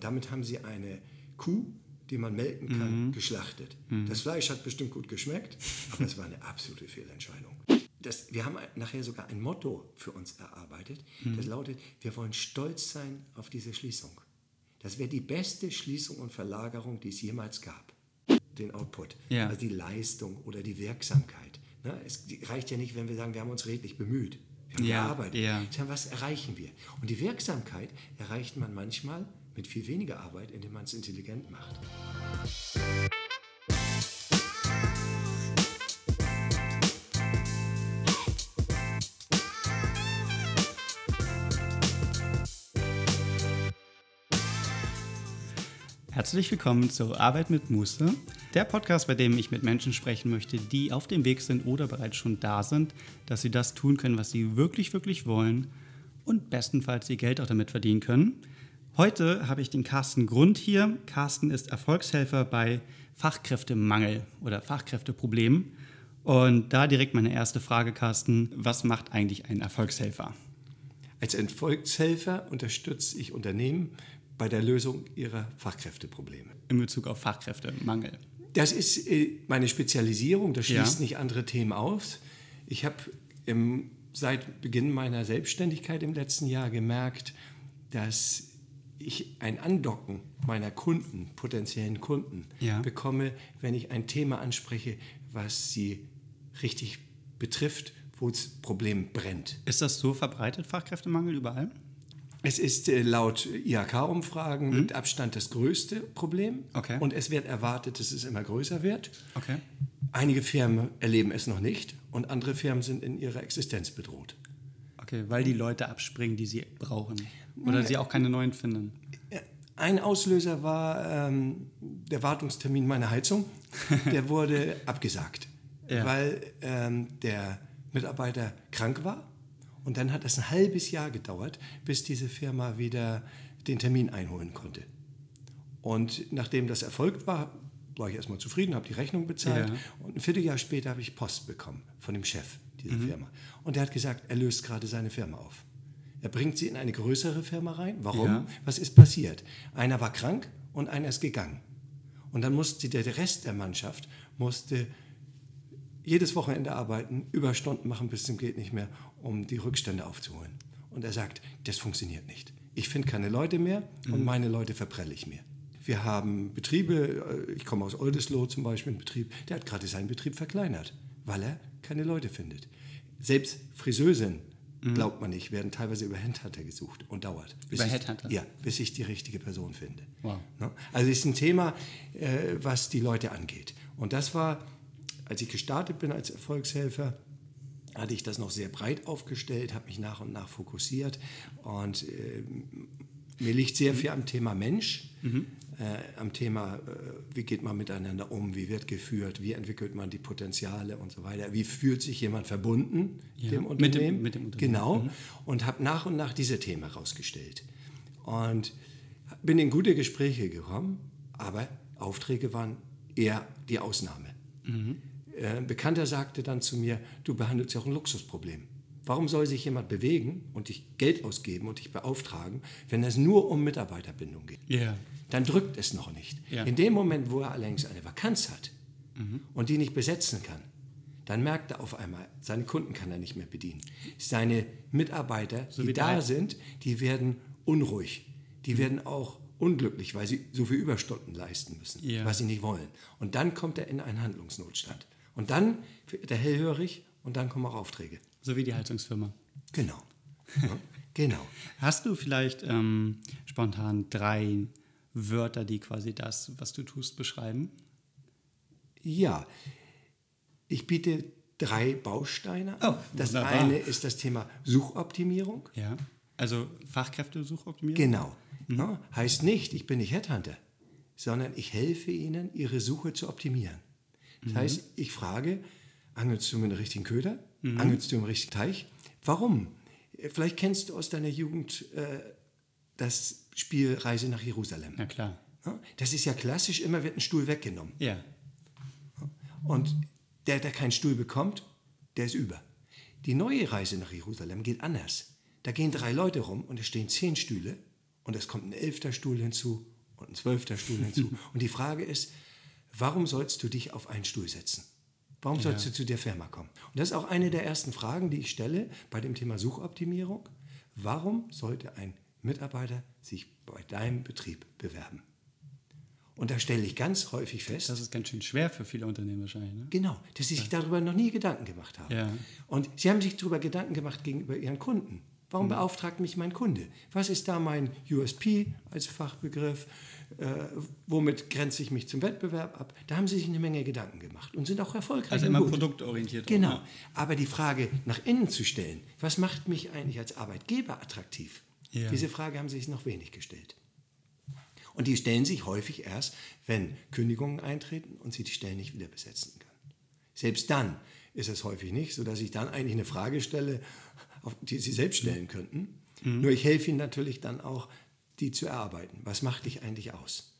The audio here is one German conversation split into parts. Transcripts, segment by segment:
Und damit haben sie eine Kuh, die man melken kann, Mhm. geschlachtet. Das Fleisch hat bestimmt gut geschmeckt, aber es war eine absolute Fehlentscheidung. Das, wir haben nachher sogar ein Motto für uns erarbeitet. Mhm. Das lautet, wir wollen stolz sein auf diese Schließung. Das wäre die beste Schließung und Verlagerung, die es jemals gab. Den Output, Ja. also die Leistung oder die Wirksamkeit. Ne? Es reicht ja nicht, wenn wir sagen, wir haben uns redlich bemüht. Wir haben Ja, gearbeitet. ja. Sondern was erreichen wir? Und die Wirksamkeit erreicht man manchmal mit viel weniger Arbeit, indem man es intelligent macht. Herzlich willkommen zu Arbeit mit Muße, der Podcast, bei dem ich mit Menschen sprechen möchte, die auf dem Weg sind oder bereits schon da sind, dass sie das tun können, was sie wirklich, wirklich wollen und bestenfalls ihr Geld auch damit verdienen können. Heute habe ich den Carsten Grund hier. Carsten ist Erfolgshelfer bei Fachkräftemangel oder Fachkräfteproblemen. Und da direkt meine erste Frage, Carsten. Was macht eigentlich ein Erfolgshelfer? Als Erfolgshelfer unterstütze ich Unternehmen bei der Lösung ihrer Fachkräfteprobleme. In Bezug auf Fachkräftemangel. Das ist äh, meine Spezialisierung, das schließt Ja. nicht andere Themen aus. Ich habe seit Beginn meiner Selbstständigkeit im letzten Jahr gemerkt, dass ich ein Andocken meiner Kunden, potenziellen Kunden, Ja. bekomme, wenn ich ein Thema anspreche, was sie richtig betrifft, wo das Problem brennt. Ist das so verbreitet, Fachkräftemangel überall? Es ist äh, laut IHK-Umfragen mit Abstand das größte Problem. Mhm. Okay. Und es wird erwartet, dass es immer größer wird. Okay. Einige Firmen erleben es noch nicht und andere Firmen sind in ihrer Existenz bedroht. Okay, weil die Leute abspringen, die sie brauchen. Oder sie auch keine neuen finden. Ein Auslöser war ähm, der Wartungstermin meiner Heizung. Der wurde abgesagt, Ja. weil ähm, der Mitarbeiter krank war. Und dann hat es ein halbes Jahr gedauert, bis diese Firma wieder den Termin einholen konnte. Und nachdem das erfolgt war, war ich erstmal zufrieden, habe die Rechnung bezahlt. Ja. Und ein Vierteljahr später habe ich Post bekommen von dem Chef dieser Firma. Und der hat gesagt, er löst gerade seine Firma auf. Er bringt sie in eine größere Firma rein. Warum? Ja. Was ist passiert? Einer war krank und einer ist gegangen. Und dann musste der Rest der Mannschaft musste jedes Wochenende arbeiten, Überstunden machen bis zum geht nicht mehr, um die Rückstände aufzuholen. Und er sagt, das funktioniert nicht. Ich finde keine Leute mehr und meine Leute verprelle ich mir. Wir haben Betriebe, äh, ich komme aus Oldesloe zum Beispiel, ein Betrieb, der hat gerade seinen Betrieb verkleinert, weil er keine Leute findet. Selbst Friseusen, glaubt man nicht, werden teilweise über Headhunter gesucht und dauert. bis Über ich- Headhunter? Ja, bis ich die richtige Person finde. Wow. Ne? Also es ist ein Thema, äh, was die Leute angeht. Und das war, als ich gestartet bin als Erfolgshelfer, hatte ich das noch sehr breit aufgestellt, habe mich nach und nach fokussiert und äh, mir liegt sehr viel am Thema Mensch, äh, am Thema, äh, wie geht man miteinander um, wie wird geführt, wie entwickelt man die Potenziale und so weiter, wie fühlt sich jemand verbunden Ja, dem mit dem- Unternehmen. mit dem Unternehmen. Genau. Und habe nach und nach diese Themen herausgestellt. Und bin in gute Gespräche gekommen, aber Aufträge waren eher die Ausnahme. Äh, Ein Bekannter sagte dann zu mir, du behandelst ja auch ein Luxusproblem. Warum soll sich jemand bewegen und dich Geld ausgeben und dich beauftragen, wenn es nur um Mitarbeiterbindung geht? Ja. Dann drückt es noch nicht. Ja. In dem Moment, wo er allerdings eine Vakanz hat und die nicht besetzen kann, dann merkt er auf einmal, seine Kunden kann er nicht mehr bedienen. Seine Mitarbeiter, So die da sind, die werden unruhig. Die werden auch unglücklich, weil sie so viel Überstunden leisten müssen, Ja. was sie nicht wollen. Und dann kommt er in einen Handlungsnotstand. Und dann wird er hellhörig und dann kommen auch Aufträge. So wie die Heizungsfirma. Genau. Ja, genau. Hast du vielleicht ähm, spontan drei Wörter, die quasi das, was du tust, beschreiben? Ja, ich biete drei Bausteine. Oh, das wunderbar. eine ist das Thema Suchoptimierung. Ja. Also Fachkräftesuchoptimierung? Genau. Ne? Heißt nicht, ich bin nicht Headhunter, sondern ich helfe Ihnen, Ihre Suche zu optimieren. Das heißt, ich frage, angelst du mit dem richtigen Köder? Angelst du im richtigen Teich? Warum? Vielleicht kennst du aus deiner Jugend äh, das Spiel Reise nach Jerusalem. Na klar. Das ist ja klassisch, immer wird ein Stuhl weggenommen. Ja. Und der, der keinen Stuhl bekommt, der ist über. Die neue Reise nach Jerusalem geht anders. Da gehen drei Leute rum und es stehen zehn Stühle und es kommt ein elfter Stuhl hinzu und ein zwölfter Stuhl hinzu. und die Frage ist, warum sollst du dich auf einen Stuhl setzen? Warum sollst Ja. du zu der Firma kommen? Und das ist auch eine der ersten Fragen, die ich stelle bei dem Thema Suchoptimierung. Warum sollte ein Mitarbeiter sich bei deinem Betrieb bewerben? Und da stelle ich ganz häufig fest, Das ist ganz schön schwer für viele Unternehmen wahrscheinlich. Ne? Genau, dass sie sich darüber noch nie Gedanken gemacht haben. Ja. Und sie haben sich darüber Gedanken gemacht gegenüber ihren Kunden. Warum Mhm. beauftragt mich mein Kunde? Was ist da mein USP als Fachbegriff? Äh, womit grenze ich mich zum Wettbewerb ab? Da haben sie sich eine Menge Gedanken gemacht und sind auch erfolgreich. Also immer gut. produktorientiert. auch, Genau. ne? Aber die Frage nach innen zu stellen, was macht mich eigentlich als Arbeitgeber attraktiv? Ja. Diese Frage haben sie sich noch wenig gestellt. Und die stellen sich häufig erst, wenn Kündigungen eintreten und sie die Stellen nicht wieder besetzen können. Selbst dann ist es häufig nicht, sodass ich dann eigentlich eine Frage stelle, die sie selbst stellen könnten. Nur ich helfe ihnen natürlich dann auch, die zu erarbeiten. Was macht dich eigentlich aus?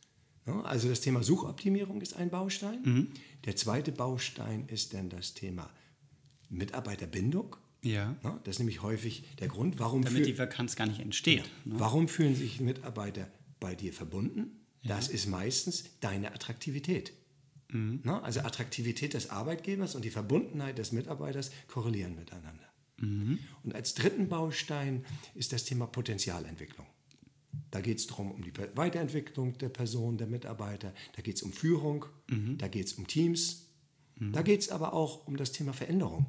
Ja, Also das Thema Suchoptimierung ist ein Baustein. Der zweite Baustein ist dann das Thema Mitarbeiterbindung. Ja. Ja, Das ist nämlich häufig der Grund, warum, Damit die Vakanz gar nicht entsteht. Ne? warum fühlen sich Mitarbeiter bei dir verbunden? Das ist meistens deine Attraktivität. Na, also Attraktivität des Arbeitgebers und die Verbundenheit des Mitarbeiters korrelieren miteinander. Und als dritten Baustein ist das Thema Potenzialentwicklung. Da geht es darum, um die Weiterentwicklung der Person, der Mitarbeiter. Da geht es um Führung. Da geht es um Teams. Da geht es aber auch um das Thema Veränderung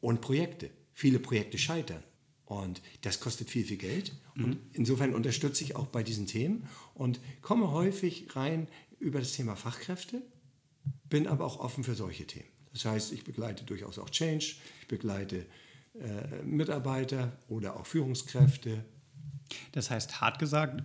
und Projekte. Viele Projekte scheitern. Und das kostet viel, viel Geld. Und insofern unterstütze ich auch bei diesen Themen und komme häufig rein über das Thema Fachkräfte, bin aber auch offen für solche Themen. Das heißt, ich begleite durchaus auch Change, ich begleite äh, Mitarbeiter oder auch Führungskräfte, Das heißt, hart gesagt,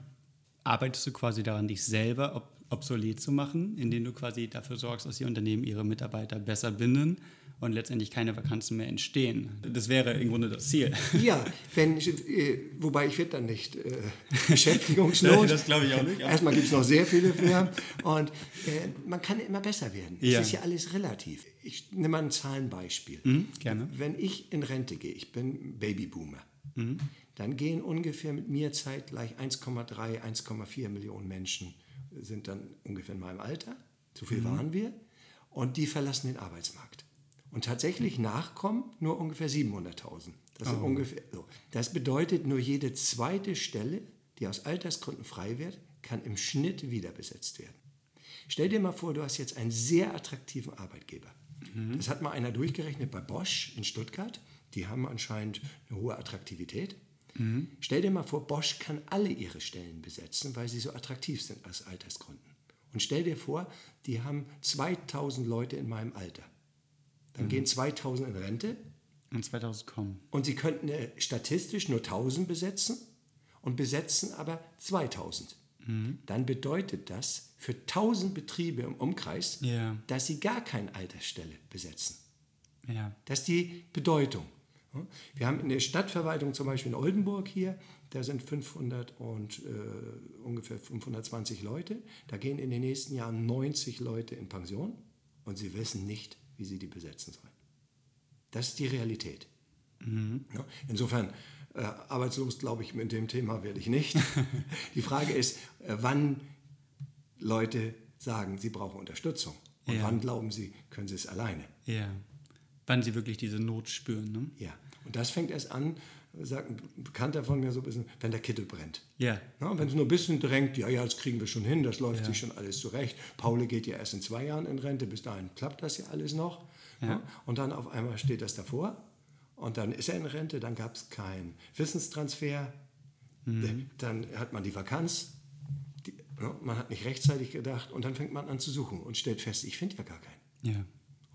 arbeitest du quasi daran, dich selber ob obsolet zu machen, indem du quasi dafür sorgst, dass die Unternehmen ihre Mitarbeiter besser binden und letztendlich keine Vakanzen mehr entstehen. Das wäre im Grunde das Ziel. Ja, wenn, äh, wobei ich werde dann nicht äh, beschäftigungslos. Das glaube ich auch nicht, Erstmal gibt es noch sehr viele Firmen und äh, man kann immer besser werden. Ja. Es ist ja alles relativ. Ich nehme mal ein Zahlenbeispiel. Mhm, gerne. Wenn ich in Rente gehe, ich bin Babyboomer, Mhm. Dann gehen ungefähr mit mir zeitgleich 1,3, 1,4 Millionen Menschen sind dann ungefähr in meinem Alter. So Mhm. viel waren wir. Und die verlassen den Arbeitsmarkt. Und tatsächlich nachkommen nur ungefähr 700.000. Das, Oh. ungefähr, so. das bedeutet, nur jede zweite Stelle, die aus Altersgründen frei wird, kann im Schnitt wieder besetzt werden. Stell dir mal vor, du hast jetzt einen sehr attraktiven Arbeitgeber. Das hat mal einer durchgerechnet bei Bosch in Stuttgart. Die haben anscheinend eine hohe Attraktivität. Stell dir mal vor, Bosch kann alle ihre Stellen besetzen, weil sie so attraktiv sind aus Altersgründen. Und stell dir vor, die haben 2000 Leute in meinem Alter. Dann gehen 2000 in Rente Und 2000 kommen. und sie könnten äh, statistisch nur 1000 besetzen und besetzen aber 2000. Dann bedeutet das für 1000 Betriebe im Umkreis, Ja. dass sie gar keine Altersstelle besetzen. Ja. Das ist die Bedeutung. Wir haben in der Stadtverwaltung zum Beispiel in Oldenburg hier, da sind 500 und äh, ungefähr 520 Leute. Da gehen in den nächsten Jahren 90 Leute in Pension und sie wissen nicht, wie sie die besetzen sollen. Das ist die Realität. Ja, insofern, äh, arbeitslos glaube ich, mit dem Thema werde ich nicht. die Frage ist, äh, wann Leute sagen, sie brauchen Unterstützung. Und Ja. wann glauben sie, können sie es alleine. Ja. Wann sie wirklich diese Not spüren. Ne? Ja, und das fängt erst an, sagt ein Bekannter von mir so ein bisschen, wenn der Kittel brennt. Ja. Ja, wenn es nur ein bisschen drängt, ja, ja, das kriegen wir schon hin, das läuft sich schon alles zurecht. Paul geht ja erst in zwei Jahren in Rente, bis dahin klappt das ja alles noch. Ja. Und dann auf einmal steht das davor und dann ist er in Rente, dann gab es keinen Wissenstransfer, dann hat man die Vakanz, die, ja, man hat nicht rechtzeitig gedacht und dann fängt man an zu suchen und stellt fest, ich finde ja gar keinen. Ja.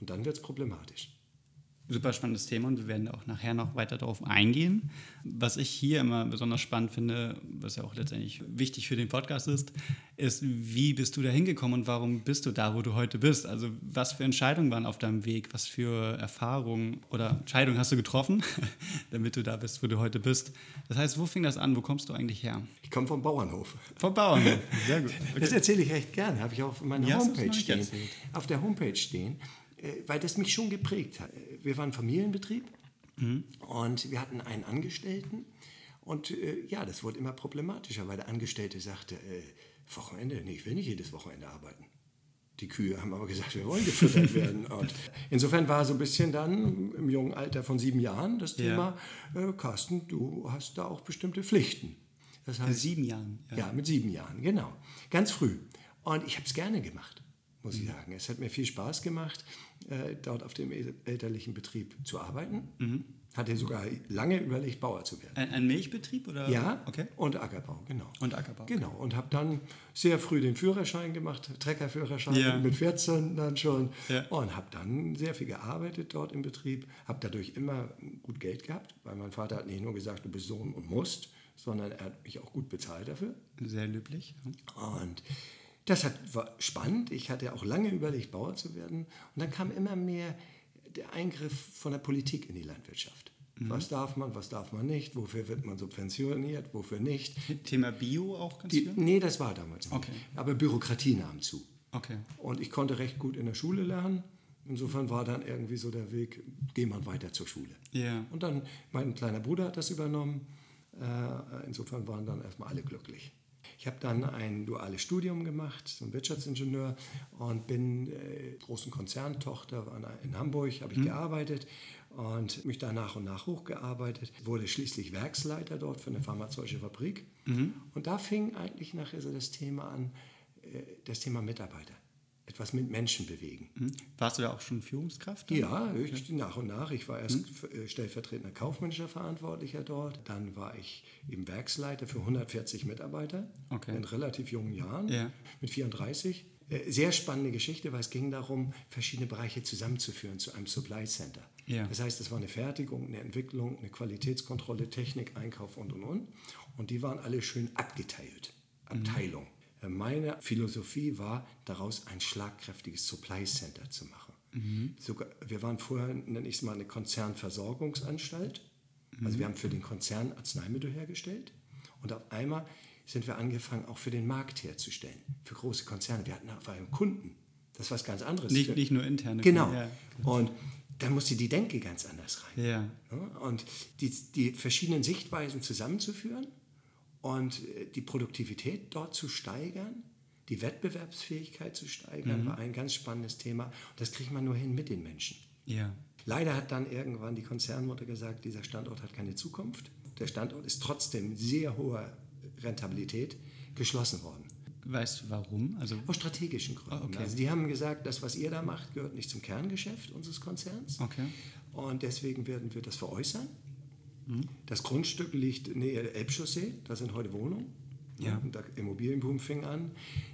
Und dann wird es problematisch. Super spannendes Thema und wir werden auch nachher noch weiter darauf eingehen. Was ich hier immer besonders spannend finde, was ja auch letztendlich wichtig für den Podcast ist, ist, wie bist du da hingekommen und warum bist du da, wo du heute bist? Also was für Entscheidungen waren auf deinem Weg, was für Erfahrungen oder Entscheidungen hast du getroffen, damit du da bist, wo du heute bist? Das heißt, wo fing das an? Wo kommst du eigentlich her? Ich komme vom Bauernhof. Vom Bauernhof. Sehr gut. Das erzähle ich recht gerne, habe ich auch auf meiner Ja, Homepage stehen. Auf der Homepage stehen, weil das mich schon geprägt hat. Wir waren Familienbetrieb Mhm. und wir hatten einen Angestellten Und äh, ja, das wurde immer problematischer, weil der Angestellte sagte, äh, Wochenende, nee, ich will nicht jedes Wochenende arbeiten. Die Kühe haben aber gesagt, wir wollen gefüttert werden. Und insofern war so ein bisschen dann im jungen Alter von sieben Jahren das Thema, ja. äh, Carsten, du hast da auch bestimmte Pflichten. Das heißt, mit sieben Jahren? Ja. ja, mit sieben Jahren, genau. Ganz früh. Und ich habe es gerne gemacht, muss mhm. ich sagen. Es hat mir viel Spaß gemacht, äh, dort auf dem elterlichen Betrieb zu arbeiten. Mhm. Hatte sogar lange überlegt, Bauer zu werden. Ein, ein Milchbetrieb oder? Ja, okay. und Ackerbau, genau. Und Ackerbau. Genau, und habe dann sehr früh den Führerschein gemacht, Treckerführerschein ja. mit 14 dann schon. Ja. Und habe dann sehr viel gearbeitet dort im Betrieb. Habe dadurch immer gut Geld gehabt, weil mein Vater hat nicht nur gesagt, du bist Sohn und musst, sondern er hat mich auch gut bezahlt dafür. Sehr löblich. Und das hat, war spannend. Ich hatte auch lange überlegt, Bauer zu werden. Und dann kam immer mehr der Eingriff von der Politik in die Landwirtschaft. Mhm. Was darf man, was darf man nicht, wofür wird man subventioniert, wofür nicht. Thema Bio auch ganz die, viel? Nee, das war damals nicht. Okay. Aber Bürokratie nahm zu. Okay. Und ich konnte recht gut in der Schule lernen. Insofern war dann irgendwie so der Weg, geh mal weiter zur Schule. Yeah. Und dann, mein kleiner Bruder hat das übernommen. Äh, insofern waren dann erstmal alle glücklich. Ich habe dann ein duales Studium gemacht zum Wirtschaftsingenieur und bin äh, großen Konzerntochter in Hamburg, habe ich mhm. gearbeitet und mich da nach und nach hochgearbeitet, wurde schließlich Werksleiter dort für eine pharmazeutische Fabrik. Mhm. Und da fing eigentlich nachher so das Thema an, äh, das Thema Mitarbeiter etwas mit Menschen bewegen. Mhm. Warst du da auch schon Führungskraft? Dann? Ja, ich, nach und nach. Ich war erst mhm. stellvertretender kaufmännischer Verantwortlicher dort. Dann war ich eben Werksleiter für 140 Mitarbeiter okay. in relativ jungen Jahren, ja. mit 34. Äh, sehr spannende Geschichte, weil es ging darum, verschiedene Bereiche zusammenzuführen zu einem Supply Center. Ja. Das heißt, es war eine Fertigung, eine Entwicklung, eine Qualitätskontrolle, Technik, Einkauf und und und. Und die waren alle schön abgeteilt. Abteilung. Mhm. Meine Philosophie war, daraus ein schlagkräftiges Supply Center zu machen. Mhm. Sogar, wir waren vorher, nenne ich es mal, eine Konzernversorgungsanstalt. Mhm. Also wir haben für den Konzern Arzneimittel hergestellt. Und auf einmal sind wir angefangen, auch für den Markt herzustellen, für große Konzerne. Wir hatten auf einmal Kunden. Das ist was ganz anderes. Nicht, nicht nur interne. Genau. Ja. Und dann musste die Denke ganz anders rein. Ja. Und die, die verschiedenen Sichtweisen zusammenzuführen und äh, die Produktivität dort zu steigern, die Wettbewerbsfähigkeit zu steigern, mhm. war ein ganz spannendes Thema. Und das kriegt man nur hin mit den Menschen. Ja. Leider hat dann irgendwann die Konzernmutter gesagt, dieser Standort hat keine Zukunft. Der Standort ist trotzdem sehr hoher Rentabilität geschlossen worden. Weißt du warum? Also Aus strategischen Gründen. Oh, okay. Also die haben gesagt, das, was ihr da macht, gehört nicht zum Kerngeschäft unseres Konzerns. Okay. Und deswegen werden wir das veräußern. Das Grundstück liegt näher der Elbchaussee, da sind heute Wohnungen. Ja. Und der Immobilienboom fing an.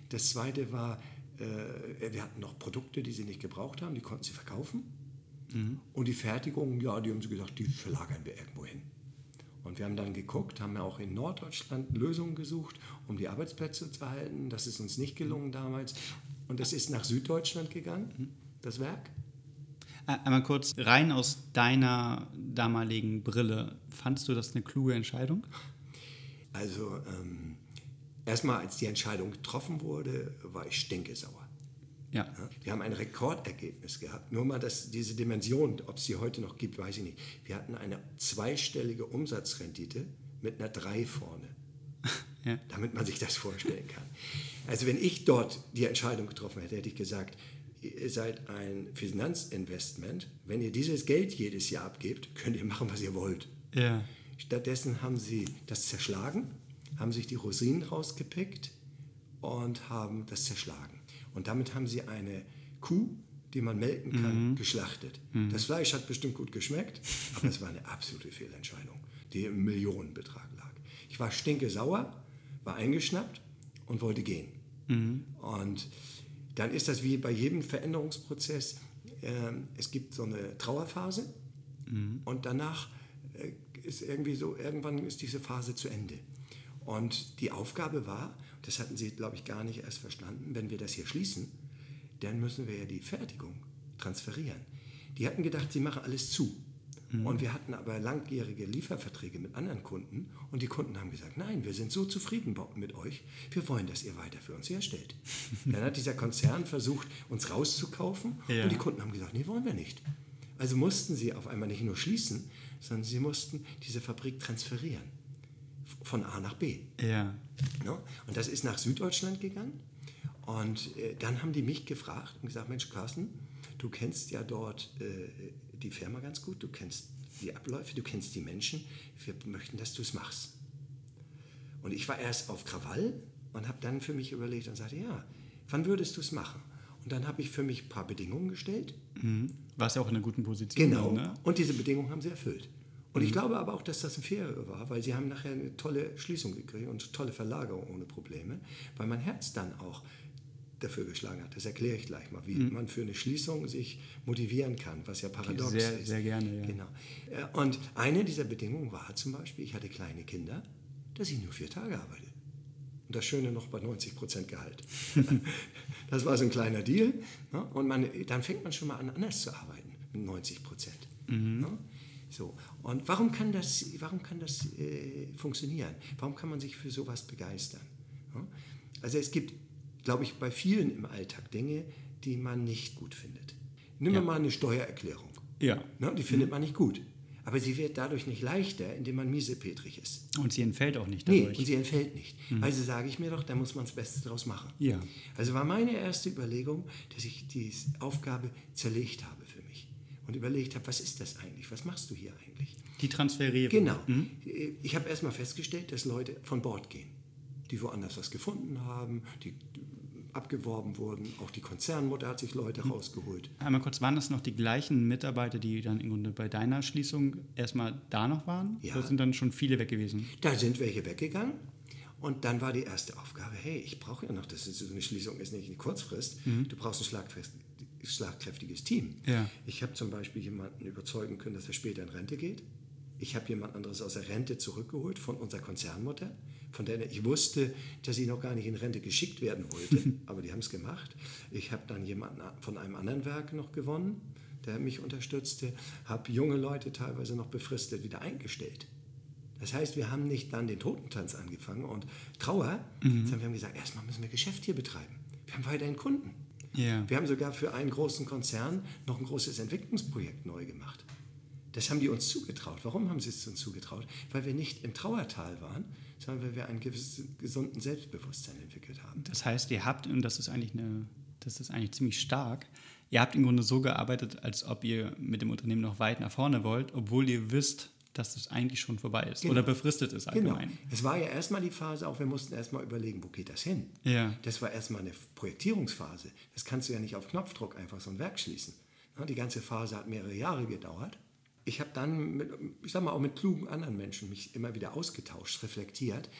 Das zweite war, äh, wir hatten noch Produkte, die sie nicht gebraucht haben, die konnten sie verkaufen. Mhm. Und die Fertigung, ja, die haben sie gesagt, die verlagern wir irgendwo hin. Und wir haben dann geguckt, haben ja auch in Norddeutschland Lösungen gesucht, um die Arbeitsplätze zu erhalten. Das ist uns nicht gelungen damals. Und das ist nach Süddeutschland gegangen, mhm. das Werk. Einmal kurz rein aus deiner damaligen Brille. Fandest du das eine kluge Entscheidung? Also ähm, erstmal, als die Entscheidung getroffen wurde, war ich stinkesauer. Ja. Wir haben ein Rekordergebnis gehabt. Nur mal das, diese Dimension, ob es sie heute noch gibt, weiß ich nicht. Wir hatten eine zweistellige Umsatzrendite mit einer 3 vorne. Ja. Damit man sich das vorstellen kann. Also wenn ich dort die Entscheidung getroffen hätte, hätte ich gesagt, ihr seid ein Finanzinvestment. Wenn ihr dieses Geld jedes Jahr abgebt, könnt ihr machen, was ihr wollt. Ja. Stattdessen haben sie das zerschlagen, haben sich die Rosinen rausgepickt und haben das zerschlagen. Und damit haben sie eine Kuh, die man melken kann, mhm. geschlachtet. Mhm. Das Fleisch hat bestimmt gut geschmeckt, aber es war eine absolute Fehlentscheidung, die im Millionenbetrag lag. Ich war stinke sauer, war eingeschnappt und wollte gehen. Mhm. Und dann ist das wie bei jedem Veränderungsprozess. Äh, es gibt so eine Trauerphase mhm. und danach äh, ist irgendwie so, irgendwann ist diese Phase zu Ende. Und die Aufgabe war, das hatten Sie, glaube ich, gar nicht erst verstanden, wenn wir das hier schließen, dann müssen wir ja die Fertigung transferieren. Die hatten gedacht, sie machen alles zu. Mhm. Und wir hatten aber langjährige Lieferverträge mit anderen Kunden und die Kunden haben gesagt, nein, wir sind so zufrieden mit euch, wir wollen, dass ihr weiter für uns herstellt. Dann hat dieser Konzern versucht, uns rauszukaufen ja. und die Kunden haben gesagt, nee, wollen wir nicht. Also mussten sie auf einmal nicht nur schließen, sondern sie mussten diese Fabrik transferieren. von A nach B. Ja. Ne? Und das ist nach Süddeutschland gegangen. Und äh, dann haben die mich gefragt und gesagt, Mensch, Carsten, du kennst ja dort äh, die Firma ganz gut, du kennst die Abläufe, du kennst die Menschen. Wir möchten, dass du es machst. Und ich war erst auf Krawall und habe dann für mich überlegt und sagte, ja, wann würdest du es machen? Und dann habe ich für mich ein paar Bedingungen gestellt. Mhm. Warst ja auch in einer guten Position. Genau. Ne? Und diese Bedingungen haben sie erfüllt. Und ich glaube aber auch, dass das ein Fehler war, weil sie haben nachher eine tolle Schließung gekriegt und tolle Verlagerung ohne Probleme, weil mein Herz dann auch dafür geschlagen hat. Das erkläre ich gleich mal, wie man für eine Schließung sich motivieren kann, was ja paradox Sehr, ist. sehr gerne, ja. Genau. Äh, Und eine dieser Bedingungen war zum Beispiel, ich hatte kleine Kinder, dass ich nur vier Tage arbeite. Und das Schöne noch bei 90 Prozent Gehalt. das war so ein kleiner Deal. Ne? Und man, dann fängt man schon mal an, anders zu arbeiten mit 90 Prozent. Ne? So. Und warum kann das, warum kann das äh, funktionieren? Warum kann man sich für sowas begeistern? Ne? Also es gibt, glaube ich, bei vielen im Alltag Dinge, die man nicht gut findet. Nimm Ja. mal eine Steuererklärung. Ja. Ne? Die findet man nicht gut. Aber sie wird dadurch nicht leichter, indem man miesepetrig ist. Und sie entfällt auch nicht Nee, dadurch. und sie entfällt nicht. Also sage ich mir doch, da muss man das Beste draus machen. Ja. Also war meine erste Überlegung, dass ich die Aufgabe zerlegt habe für mich. Und überlegt habe, was ist das eigentlich? Was machst du hier eigentlich? Die Transferierung. Genau. Ich habe erstmal festgestellt, dass Leute von Bord gehen, die woanders was gefunden haben, die abgeworben wurden. Auch die Konzernmutter hat sich Leute rausgeholt. Einmal kurz, waren das noch die gleichen Mitarbeiter, die dann im Grunde bei deiner Schließung erstmal da noch waren? Ja. Oder sind dann schon viele weg gewesen? Da sind welche weggegangen. Und dann war die erste Aufgabe, hey, ich brauche ja noch, das ist so eine Schließung, ist nicht eine Kurzfrist, du brauchst ein schlagfest- schlagkräftiges Team. Ja. Ich habe zum Beispiel jemanden überzeugen können, dass er später in Rente geht. Ich habe jemand anderes aus der Rente zurückgeholt von unserer Konzernmutter, von der ich wusste, dass sie noch gar nicht in Rente geschickt werden wollte, aber die haben es gemacht. Ich habe dann jemanden von einem anderen Werk noch gewonnen, der mich unterstützte, habe junge Leute teilweise noch befristet wieder eingestellt. Das heißt, wir haben nicht dann den Totentanz angefangen und Trauer, sondern wir haben gesagt, erstmal müssen wir Geschäft hier betreiben. Wir haben weiterhin Kunden. Ja. Wir haben sogar für einen großen Konzern noch ein großes Entwicklungsprojekt neu gemacht. Das haben die uns zugetraut. Warum haben sie es uns zugetraut? Weil wir nicht im Trauertal waren, sondern weil wir einen gewissen gesunden Selbstbewusstsein entwickelt haben. Das heißt, ihr habt, und das ist eigentlich eine, das ist eigentlich ziemlich stark, ihr habt im Grunde so gearbeitet, als ob ihr mit dem Unternehmen noch weit nach vorne wollt, obwohl ihr wisst, dass es eigentlich schon vorbei ist Genau. oder befristet ist Genau. allgemein. Es war ja erstmal die Phase, auch wir mussten erstmal überlegen, wo geht das hin? Ja. Das war erstmal eine Projektierungsphase. Das kannst du ja nicht auf Knopfdruck einfach so ein Werk schließen. Die ganze Phase hat mehrere Jahre gedauert. Ich habe dann, mit, ich sag mal, auch mit klugen anderen Menschen mich immer wieder ausgetauscht, reflektiert.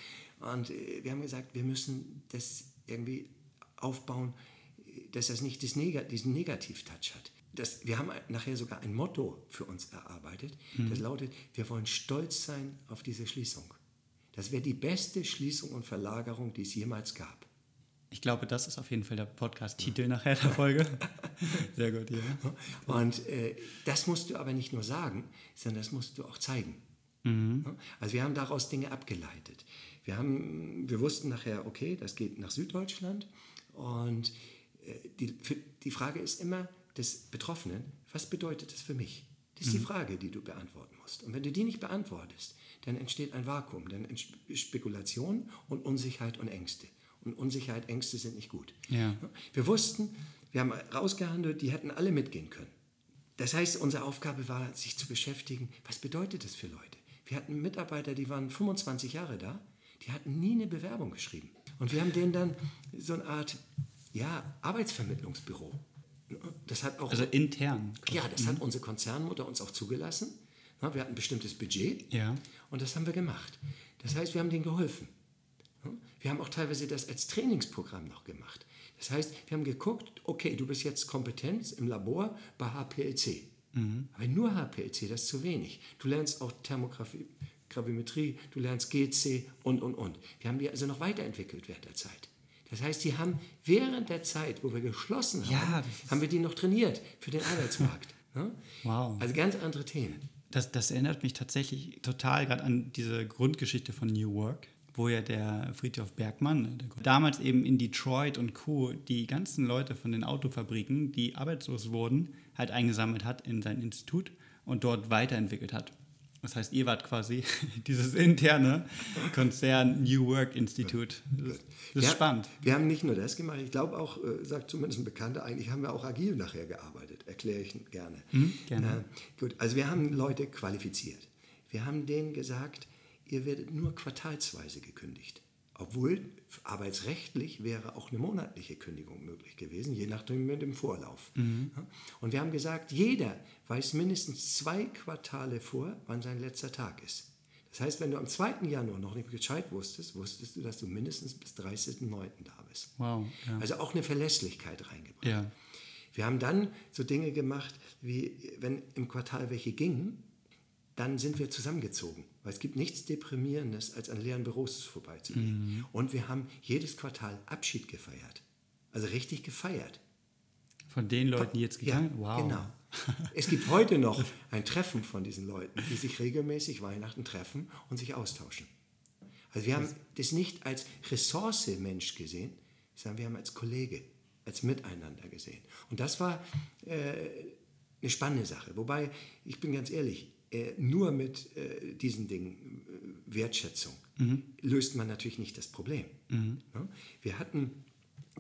Und äh, wir haben gesagt, wir müssen das irgendwie aufbauen, dass das nicht diesen Negativ-Touch hat. Das, wir haben nachher sogar ein Motto für uns erarbeitet, das lautet, wir wollen stolz sein auf diese Schließung. Das wäre die beste Schließung und Verlagerung, die es jemals gab. Ich glaube, das ist auf jeden Fall der Podcast-Titel nachher der Folge. Sehr gut, ja. Und äh, das musst du aber nicht nur sagen, sondern das musst du auch zeigen. Ja? Also wir haben daraus Dinge abgeleitet. Wir, haben, wir wussten nachher, okay, das geht nach Süddeutschland. Und äh, die, für, die Frage ist immer des Betroffenen, was bedeutet das für mich? Das ist die Frage, die du beantworten musst. Und wenn du die nicht beantwortest, dann entsteht ein Vakuum, dann entsteht Spekulation und Unsicherheit und Ängste. Und Unsicherheit, Ängste sind nicht gut. Ja. Wir wussten, wir haben rausgehandelt, die hätten alle mitgehen können. Das heißt, unsere Aufgabe war, sich zu beschäftigen, was bedeutet das für Leute? Wir hatten Mitarbeiter, die waren 25 Jahre da, die hatten nie eine Bewerbung geschrieben. Und wir haben denen dann so eine Art ja, Arbeitsvermittlungsbüro. Das hat auch Also intern. ja, das hat unsere Konzernmutter uns auch zugelassen. Wir hatten ein bestimmtes Budget Ja. und das haben wir gemacht. Das heißt, wir haben denen geholfen. Wir haben auch teilweise das als Trainingsprogramm noch gemacht. Das heißt, wir haben geguckt, okay, du bist jetzt Kompetenz im Labor bei HPLC. Aber nur HPLC, das ist zu wenig. Du lernst auch Thermografie, Gravimetrie, du lernst GC und, und, und. Wir haben die also noch weiterentwickelt während der Zeit. Das heißt, die haben während der Zeit, wo wir geschlossen haben, Ja, haben wir die noch trainiert für den Arbeitsmarkt. ne? Wow. Also ganz andere Themen. Das, das erinnert mich tatsächlich total gerade an diese Grundgeschichte von New Work, wo ja der Friedhof Bergmann, der damals eben in Detroit und Co. die ganzen Leute von den Autofabriken, die arbeitslos wurden, halt eingesammelt hat in sein Institut und dort weiterentwickelt hat. Das heißt, ihr wart quasi dieses interne Konzern New Work Institute. Das, das ist spannend. Wir haben nicht nur das gemacht, ich glaube auch, äh, sagt zumindest ein Bekannter, eigentlich haben wir auch agil nachher gearbeitet. Erkläre ich gerne. gerne. Äh, gut, also wir haben Leute qualifiziert. Wir haben denen gesagt, ihr werdet nur quartalsweise gekündigt. Obwohl arbeitsrechtlich wäre auch eine monatliche Kündigung möglich gewesen, je nachdem mit dem Vorlauf. Ja, Und wir haben gesagt, jeder weiß mindestens zwei Quartale vor, wann sein letzter Tag ist. Das heißt, wenn du am 2. Januar noch nicht Bescheid wusstest, wusstest du, dass du mindestens bis 30.09. da bist. Wow. Ja. Also auch eine Verlässlichkeit reingebracht. ja. Wir haben dann so Dinge gemacht, wie wenn im Quartal welche gingen, dann sind wir zusammengezogen. Weil es gibt nichts Deprimierendes, als an leeren Büros vorbeizugehen. Und wir haben jedes Quartal Abschied gefeiert. Also richtig gefeiert. Von den Leuten, die jetzt Ja, gegangen Wow. genau. Es gibt heute noch ein Treffen von diesen Leuten, die sich regelmäßig Weihnachten treffen und sich austauschen. Also wir haben das nicht als Ressource Mensch gesehen, sondern wir haben als Kollege, als Miteinander gesehen. Und das war äh, eine spannende Sache. Wobei, ich bin ganz ehrlich, äh, nur mit äh, diesen Dingen, äh, Wertschätzung, löst man natürlich nicht das Problem. Ja? Wir hatten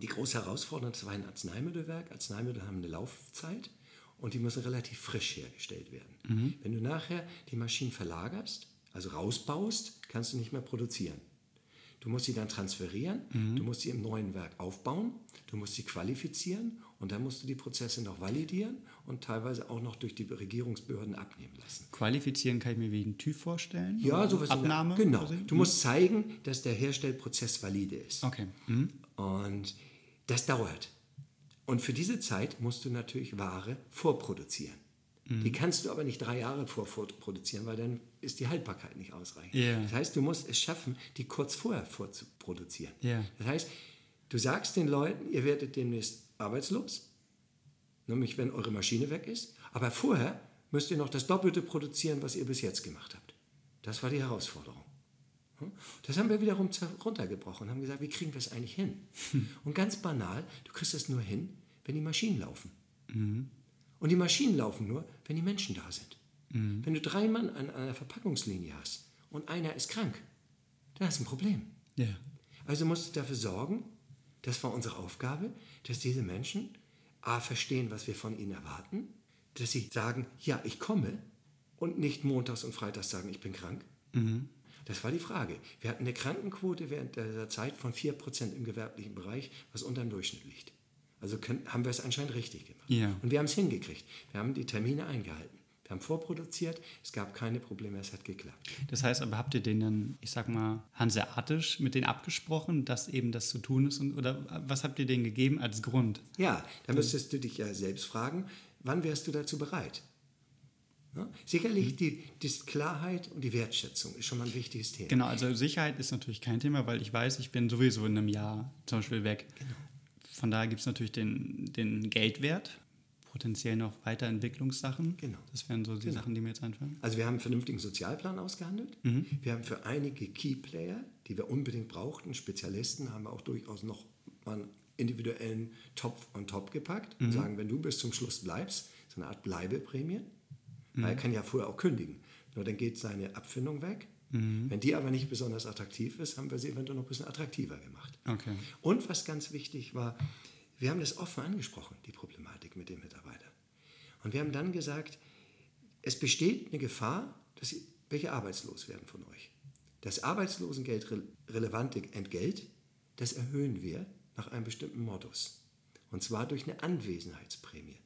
die große Herausforderung, das war ein Arzneimittelwerk. Arzneimittel haben eine Laufzeit und die müssen relativ frisch hergestellt werden. Wenn du nachher die Maschinen verlagerst, also rausbaust, kannst du nicht mehr produzieren. Du musst sie dann transferieren, du musst sie im neuen Werk aufbauen, du musst sie qualifizieren und dann musst du die Prozesse noch validieren und teilweise auch noch durch die Regierungsbehörden abnehmen lassen. Qualifizieren kann ich mir wie ein TÜV vorstellen? Ja, sowas. in der- Abnahme? Genau. Du musst zeigen, dass der Herstellprozess valide ist. Okay. Mhm. Und das dauert. Und für diese Zeit musst du natürlich Ware vorproduzieren. Mhm. Die kannst du aber nicht drei Jahre vorproduzieren, weil dann ist die Haltbarkeit nicht ausreichend. Ja. Das heißt, du musst es schaffen, die kurz vorher vorzuproduzieren. Ja. Das heißt, du sagst den Leuten, ihr werdet demnächst arbeitslos, nämlich wenn eure Maschine weg ist, aber vorher müsst ihr noch das Doppelte produzieren, was ihr bis jetzt gemacht habt. Das war die Herausforderung. Hm? Das haben wir wiederum runtergebrochen und haben gesagt, wie kriegen wir es eigentlich hin? Und ganz banal, du kriegst es nur hin, wenn die Maschinen laufen. Und die Maschinen laufen nur, wenn die Menschen da sind. Wenn du drei Mann an einer Verpackungslinie hast und einer ist krank, dann hast du ein Problem. Ja. Also musst du dafür sorgen, das war unsere Aufgabe, dass diese Menschen A verstehen, was wir von ihnen erwarten, dass sie sagen, ja, ich komme und nicht montags und freitags sagen, ich bin krank. Das war die Frage. Wir hatten eine Krankenquote während dieser Zeit von 4% im gewerblichen Bereich, was unter dem Durchschnitt liegt. Also können, haben wir es anscheinend richtig gemacht. Ja. Und wir haben es hingekriegt. Wir haben die Termine eingehalten. Wir haben vorproduziert, es gab keine Probleme, es hat geklappt. Das heißt aber, habt ihr den dann, ich sag mal, hanseatisch mit denen abgesprochen, dass eben das zu tun ist? Und, oder was habt ihr denen gegeben als Grund? Ja, da müsstest du dich ja selbst fragen, wann wärst du dazu bereit? Ja? Sicherlich die, die Klarheit und die Wertschätzung ist schon mal ein wichtiges Thema. Genau, also Sicherheit ist natürlich kein Thema, weil ich weiß, ich bin sowieso in einem Jahr zum Beispiel weg. Von daher gibt es natürlich den, den Geldwert, potenziell noch Weiterentwicklungssachen. Genau. Das wären so die Sachen, die mir jetzt einfallen. Also wir haben einen vernünftigen Sozialplan ausgehandelt. Wir haben für einige Keyplayer, die wir unbedingt brauchten, Spezialisten, haben wir auch durchaus noch einen individuellen Topf on top gepackt und sagen, wenn du bis zum Schluss bleibst, so eine Art Bleibeprämie, weil er kann ja vorher auch kündigen. Nur dann geht seine Abfindung weg. Wenn die aber nicht besonders attraktiv ist, haben wir sie eventuell noch ein bisschen attraktiver gemacht. Okay. Und was ganz wichtig war, wir haben das offen angesprochen, die Problematik mit den Mitarbeitern. Und wir haben dann gesagt, es besteht eine Gefahr, dass Sie- welche arbeitslos werden von euch. Das Arbeitslosengeld re- relevante Entgelt, das erhöhen wir nach einem bestimmten Modus. Und zwar durch eine Anwesenheitsprämie.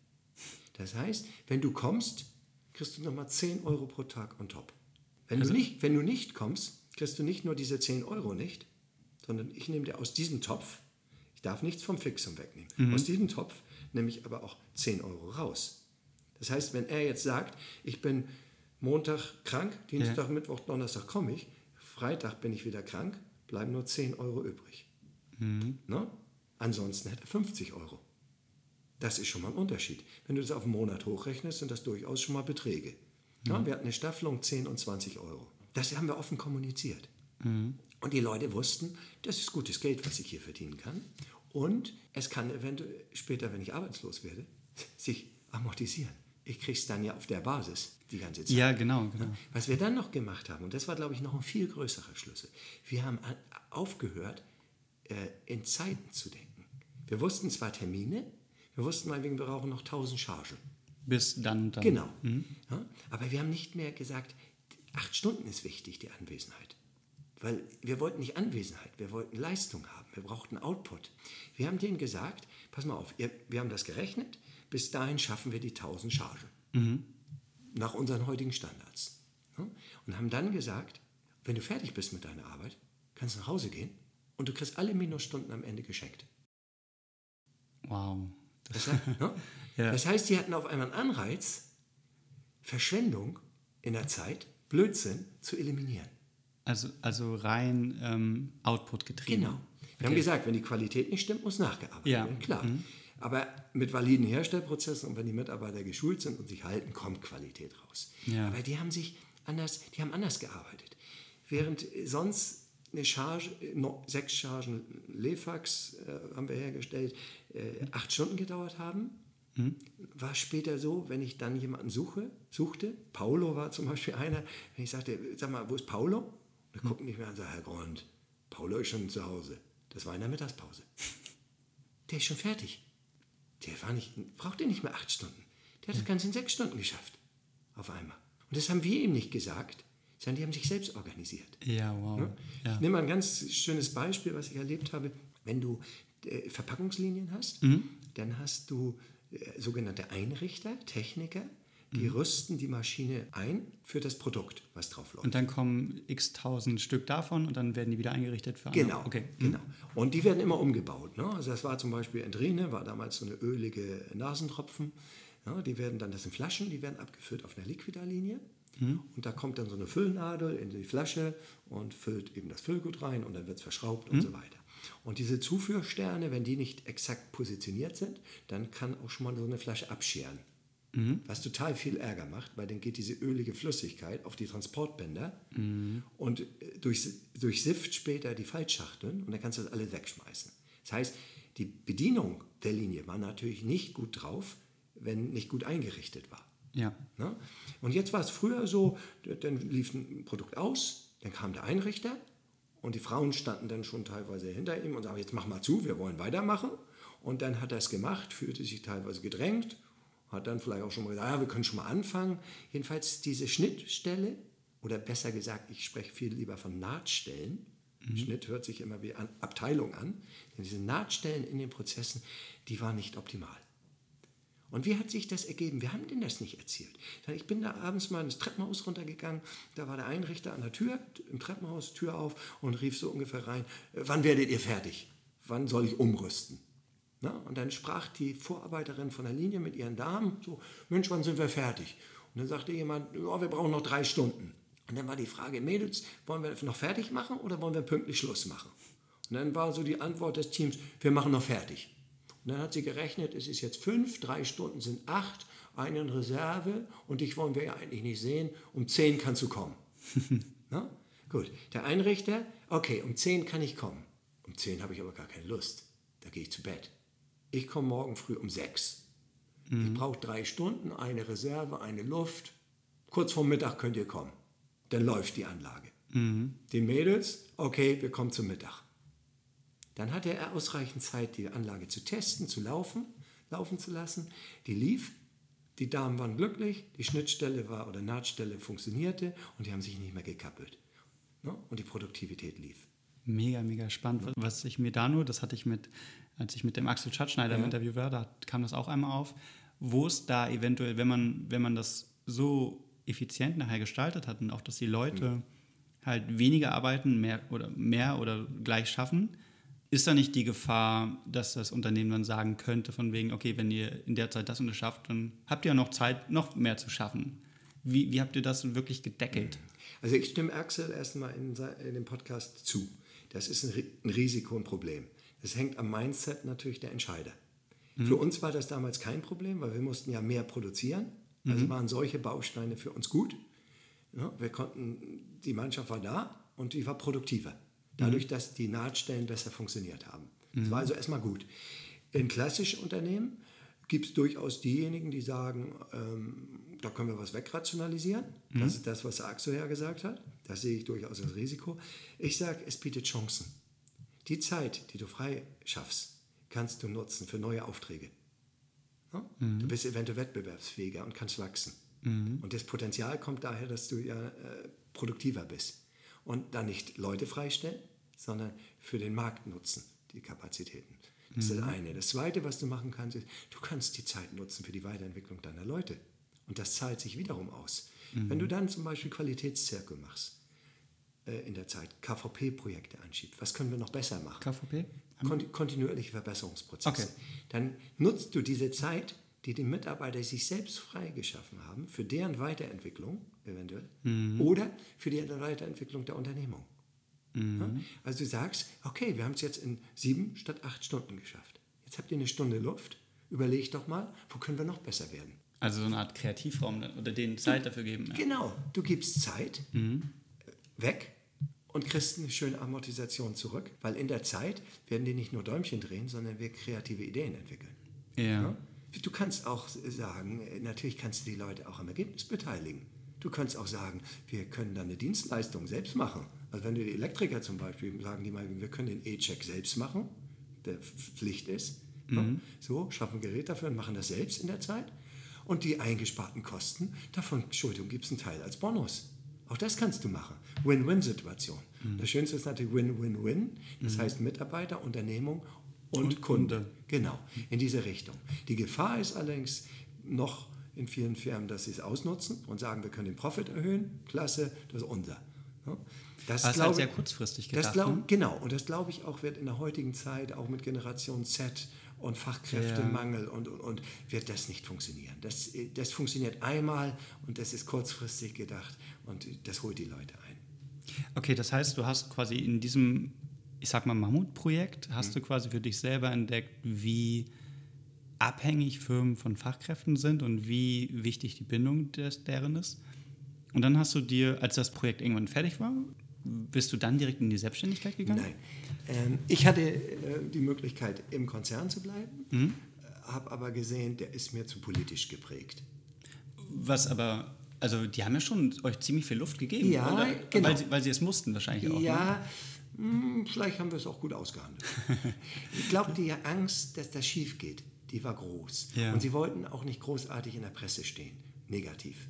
Das heißt, wenn du kommst, kriegst du nochmal 10 Euro pro Tag on top. Wenn, du nicht, wenn du nicht kommst, kriegst du nicht nur diese 10 Euro nicht, sondern ich nehme dir aus diesem Topf, ich darf nichts vom Fixum wegnehmen, aus diesem Topf nehme ich aber auch 10 Euro raus. Das heißt, wenn er jetzt sagt, ich bin Montag krank, Dienstag, Mittwoch, Donnerstag komme ich, Freitag bin ich wieder krank, bleiben nur 10 Euro übrig. Ne? Ansonsten hätte er 50 Euro. Das ist schon mal ein Unterschied. Wenn du das auf einen Monat hochrechnest, sind das durchaus schon mal Beträge. Ja, wir hatten eine Staffelung 10 und 20 Euro. Das haben wir offen kommuniziert. Und die Leute wussten, das ist gutes Geld, was ich hier verdienen kann. Und es kann eventuell später, wenn ich arbeitslos werde, sich amortisieren. ich kriege es dann ja auf der Basis die ganze Zeit. Ja, genau, genau. Was wir dann noch gemacht haben, und das war, glaube ich, noch ein viel größerer Schlüssel, wir haben aufgehört, äh, in Zeiten zu denken. Wir wussten zwar Termine, wir wussten meinetwegen, wir brauchen noch 1000 Chargen. Bis dann dann. Genau. Mhm. Ja, aber wir haben nicht mehr gesagt, acht Stunden ist wichtig, die Anwesenheit. Weil wir wollten nicht Anwesenheit, wir wollten Leistung haben, wir brauchten Output. Wir haben denen gesagt, pass mal auf, ihr, wir haben das gerechnet, bis dahin schaffen wir die 1000 Chargen. Mhm. Nach unseren heutigen Standards. Ja, und haben dann gesagt, wenn du fertig bist mit deiner Arbeit, kannst du nach Hause gehen und du kriegst alle Minusstunden am Ende geschenkt. Wow. Das, ne? Ja. das heißt, die hatten auf einmal einen Anreiz, Verschwendung in der Zeit, Blödsinn zu eliminieren. Also, also rein ähm, Output getrieben. Genau. Wir okay. haben gesagt, wenn die Qualität nicht stimmt, muss nachgearbeitet ja. werden. Klar. Mhm. Aber mit validen Herstellprozessen und wenn die Mitarbeiter geschult sind und sich halten, kommt Qualität raus. Ja. Aber die haben sich anders, die haben anders gearbeitet. Während sonst eine Charge, sechs Chargen Lefax äh, haben wir hergestellt, äh, acht Stunden gedauert haben. Mhm. War später so, wenn ich dann jemanden suche, suchte, Paulo war zum Beispiel einer, wenn ich sagte, sag mal, wo ist Paulo? Da mhm. gucken nicht mehr an und sagen, Herr Grund, Paulo ist schon zu Hause. Das war in der Mittagspause. Der ist schon fertig. Der war nicht, brauchte nicht mehr acht Stunden. Der hat das Ganze in sechs Stunden geschafft. Auf einmal. Und das haben wir ihm nicht gesagt, sondern die haben sich selbst organisiert. Ja, wow. Ja? Ich nehme mal ein ganz schönes Beispiel, was ich erlebt habe. Wenn du äh, Verpackungslinien hast, mhm. dann hast du sogenannte Einrichter, Techniker, die mhm. rüsten die Maschine ein für das Produkt, was drauf läuft. Und dann kommen x tausend Stück davon und dann werden die wieder eingerichtet für andere. Genau, okay. Mhm. genau. Und die werden immer umgebaut. Ne? Also das war zum Beispiel Endrine, war damals so eine ölige Nasentropfen. Ja, die werden dann, das sind Flaschen, die werden abgefüllt auf einer Liquidarlinie. Mhm. Und da kommt dann so eine Füllnadel in die Flasche und füllt eben das Füllgut rein und dann wird es verschraubt mhm. und so weiter. Und diese Zuführsterne, wenn die nicht exakt positioniert sind, dann kann auch schon mal so eine Flasche abscheren. Mhm. Was total viel Ärger macht, weil dann geht diese ölige Flüssigkeit auf die Transportbänder mhm. und äh, durch, durchsifft später die Faltschachteln und dann kannst du das alles wegschmeißen. Das heißt, die Bedienung der Linie war natürlich nicht gut drauf, wenn nicht gut eingerichtet war. Ja. Na? Und jetzt war es früher so, dann lief ein Produkt aus, dann kam der Einrichter und die Frauen standen dann schon teilweise hinter ihm und sagten, jetzt mach mal zu, wir wollen weitermachen. Und dann hat er es gemacht, fühlte sich teilweise gedrängt, hat dann vielleicht auch schon mal gesagt, ja, wir können schon mal anfangen. Jedenfalls diese Schnittstelle, oder besser gesagt, ich spreche viel lieber von Nahtstellen. Mhm. Schnitt hört sich immer wie an Abteilung an. Denn diese Nahtstellen in den Prozessen, die waren nicht optimal. Und wie hat sich das ergeben? Wir haben denen das nicht erzählt. Ich bin da abends mal ins Treppenhaus runtergegangen, da war der Einrichter an der Tür, im Treppenhaus, Tür auf und rief so ungefähr rein, äh, wann werdet ihr fertig? Wann soll ich umrüsten? Na, und dann sprach die Vorarbeiterin von der Linie mit ihren Damen so, Mensch, wann sind wir fertig? Und dann sagte jemand, oh, wir brauchen noch drei Stunden. Und dann war die Frage, Mädels, wollen wir noch fertig machen oder wollen wir pünktlich Schluss machen? Und dann war so die Antwort des Teams, wir machen noch fertig. Und dann hat sie gerechnet, es ist jetzt fünf, drei Stunden sind acht, eine in Reserve und dich wollen wir ja eigentlich nicht sehen. Um zehn kannst du kommen. Na? Gut, der Einrichter, okay, um zehn kann ich kommen. Um zehn habe ich aber gar keine Lust. Da gehe ich zu Bett. Ich komme morgen früh um sechs. Mhm. Ich brauche drei Stunden, eine Reserve, eine Luft. Kurz vor Mittag könnt ihr kommen. Dann läuft die Anlage. Mhm. Die Mädels, okay, wir kommen zum Mittag. Dann hatte er ausreichend Zeit, die Anlage zu testen, zu laufen, laufen zu lassen. Die lief, die Damen waren glücklich, die Schnittstelle war oder Nahtstelle funktionierte und die haben sich nicht mehr gekappelt. Ne? Und die Produktivität lief. Mega, mega spannend. Was ich mir da nur, das hatte ich mit, als ich mit dem Axel Schatzschneider ja. im Interview war, da kam das auch einmal auf, wo es da eventuell, wenn man, wenn man das so effizient nachher gestaltet hat und auch, dass die Leute mhm. halt weniger arbeiten, mehr oder mehr oder gleich schaffen, ist da nicht die Gefahr, dass das Unternehmen dann sagen könnte, von wegen, okay, wenn ihr in der Zeit das und das schafft, dann habt ihr ja noch Zeit, noch mehr zu schaffen? Wie, wie habt ihr das wirklich gedeckelt? Also ich stimme Axel erstmal in, in dem Podcast zu. Das ist ein, ein Risiko, ein Problem. Das hängt am Mindset natürlich der Entscheider. Mhm. Für uns war das damals kein Problem, weil wir mussten ja mehr produzieren. Also mhm. waren solche Bausteine für uns gut. Wir konnten, die Mannschaft war da und die war produktiver dadurch, mhm. dass die Nahtstellen besser funktioniert haben. Das war mhm. also erstmal gut. In klassischen Unternehmen gibt es durchaus diejenigen, die sagen, ähm, da können wir was wegrationalisieren. Mhm. Das ist das, was Axel ja gesagt hat. Das sehe ich durchaus als Risiko. Ich sage, es bietet Chancen. Die Zeit, die du frei schaffst, kannst du nutzen für neue Aufträge. Ja? Mhm. Du bist eventuell wettbewerbsfähiger und kannst wachsen. Mhm. Und das Potenzial kommt daher, dass du ja äh, produktiver bist. Und dann nicht Leute freistellen, sondern für den Markt nutzen, die Kapazitäten. Das ist das mhm. eine. Das zweite, was du machen kannst, ist, du kannst die Zeit nutzen für die Weiterentwicklung deiner Leute. Und das zahlt sich wiederum aus. Mhm. Wenn du dann zum Beispiel Qualitätszirkel machst, äh, in der Zeit KVP-Projekte anschiebst, was können wir noch besser machen? KVP? Kont kontinuierliche Verbesserungsprozesse. Okay. Dann nutzt du diese Zeit, die die Mitarbeiter sich selbst freigeschaffen haben, für deren Weiterentwicklung eventuell mhm. oder für die Weiterentwicklung der Unternehmung. Mhm. Also du sagst, okay, wir haben es jetzt in sieben statt acht Stunden geschafft. Jetzt habt ihr eine Stunde Luft. Überleg doch mal, wo können wir noch besser werden? Also so eine Art Kreativraum oder denen Zeit dafür geben. Ja. Genau, du gibst Zeit mhm. weg und kriegst eine schöne Amortisation zurück, weil in der Zeit werden die nicht nur Däumchen drehen, sondern wir kreative Ideen entwickeln. Ja. ja. Du kannst auch sagen, natürlich kannst du die Leute auch am Ergebnis beteiligen. Du kannst auch sagen, wir können dann eine Dienstleistung selbst machen. Also wenn du die Elektriker zum Beispiel sagen, die mal, wir können den E-Check selbst machen, der Pflicht ist. Mhm. So, schaffen Gerät dafür und machen das selbst in der Zeit. Und die eingesparten Kosten, davon, Entschuldigung, gibt es einen Teil als Bonus. Auch das kannst du machen. Win-Win-Situation. Mhm. Das Schönste ist natürlich Win-Win-Win. Das mhm. heißt Mitarbeiter, Unternehmung und, und Kunde. Kunde. Genau, in diese Richtung. Die Gefahr ist allerdings noch in vielen Firmen, dass sie es ausnutzen und sagen, wir können den Profit erhöhen. Klasse, das ist unser. Das, das ist halt sehr kurzfristig gedacht. Das glaub, ne? Genau, und das glaube ich auch wird in der heutigen Zeit, auch mit Generation Z und Fachkräftemangel ja. und, und, und, wird das nicht funktionieren. Das, das funktioniert einmal und das ist kurzfristig gedacht und das holt die Leute ein. Okay, das heißt, du hast quasi in diesem, ich sag mal, Mammutprojekt, hast mhm. du quasi für dich selber entdeckt, wie abhängig Firmen von Fachkräften sind und wie wichtig die Bindung des, deren ist. Und dann hast du dir, als das Projekt irgendwann fertig war, bist du dann direkt in die Selbstständigkeit gegangen? Nein. Ähm, ich hatte äh, die Möglichkeit, im Konzern zu bleiben, mhm. habe aber gesehen, der ist mir zu politisch geprägt. Was aber, also die haben ja schon euch ziemlich viel Luft gegeben, ja, oder? Genau. Weil, sie, weil sie es mussten wahrscheinlich auch. Ja, ne? mh, hm, vielleicht haben wir es auch gut ausgehandelt. ich glaube, die Angst, dass das schief geht, die war groß. Ja. Und sie wollten auch nicht großartig in der Presse stehen, negativ.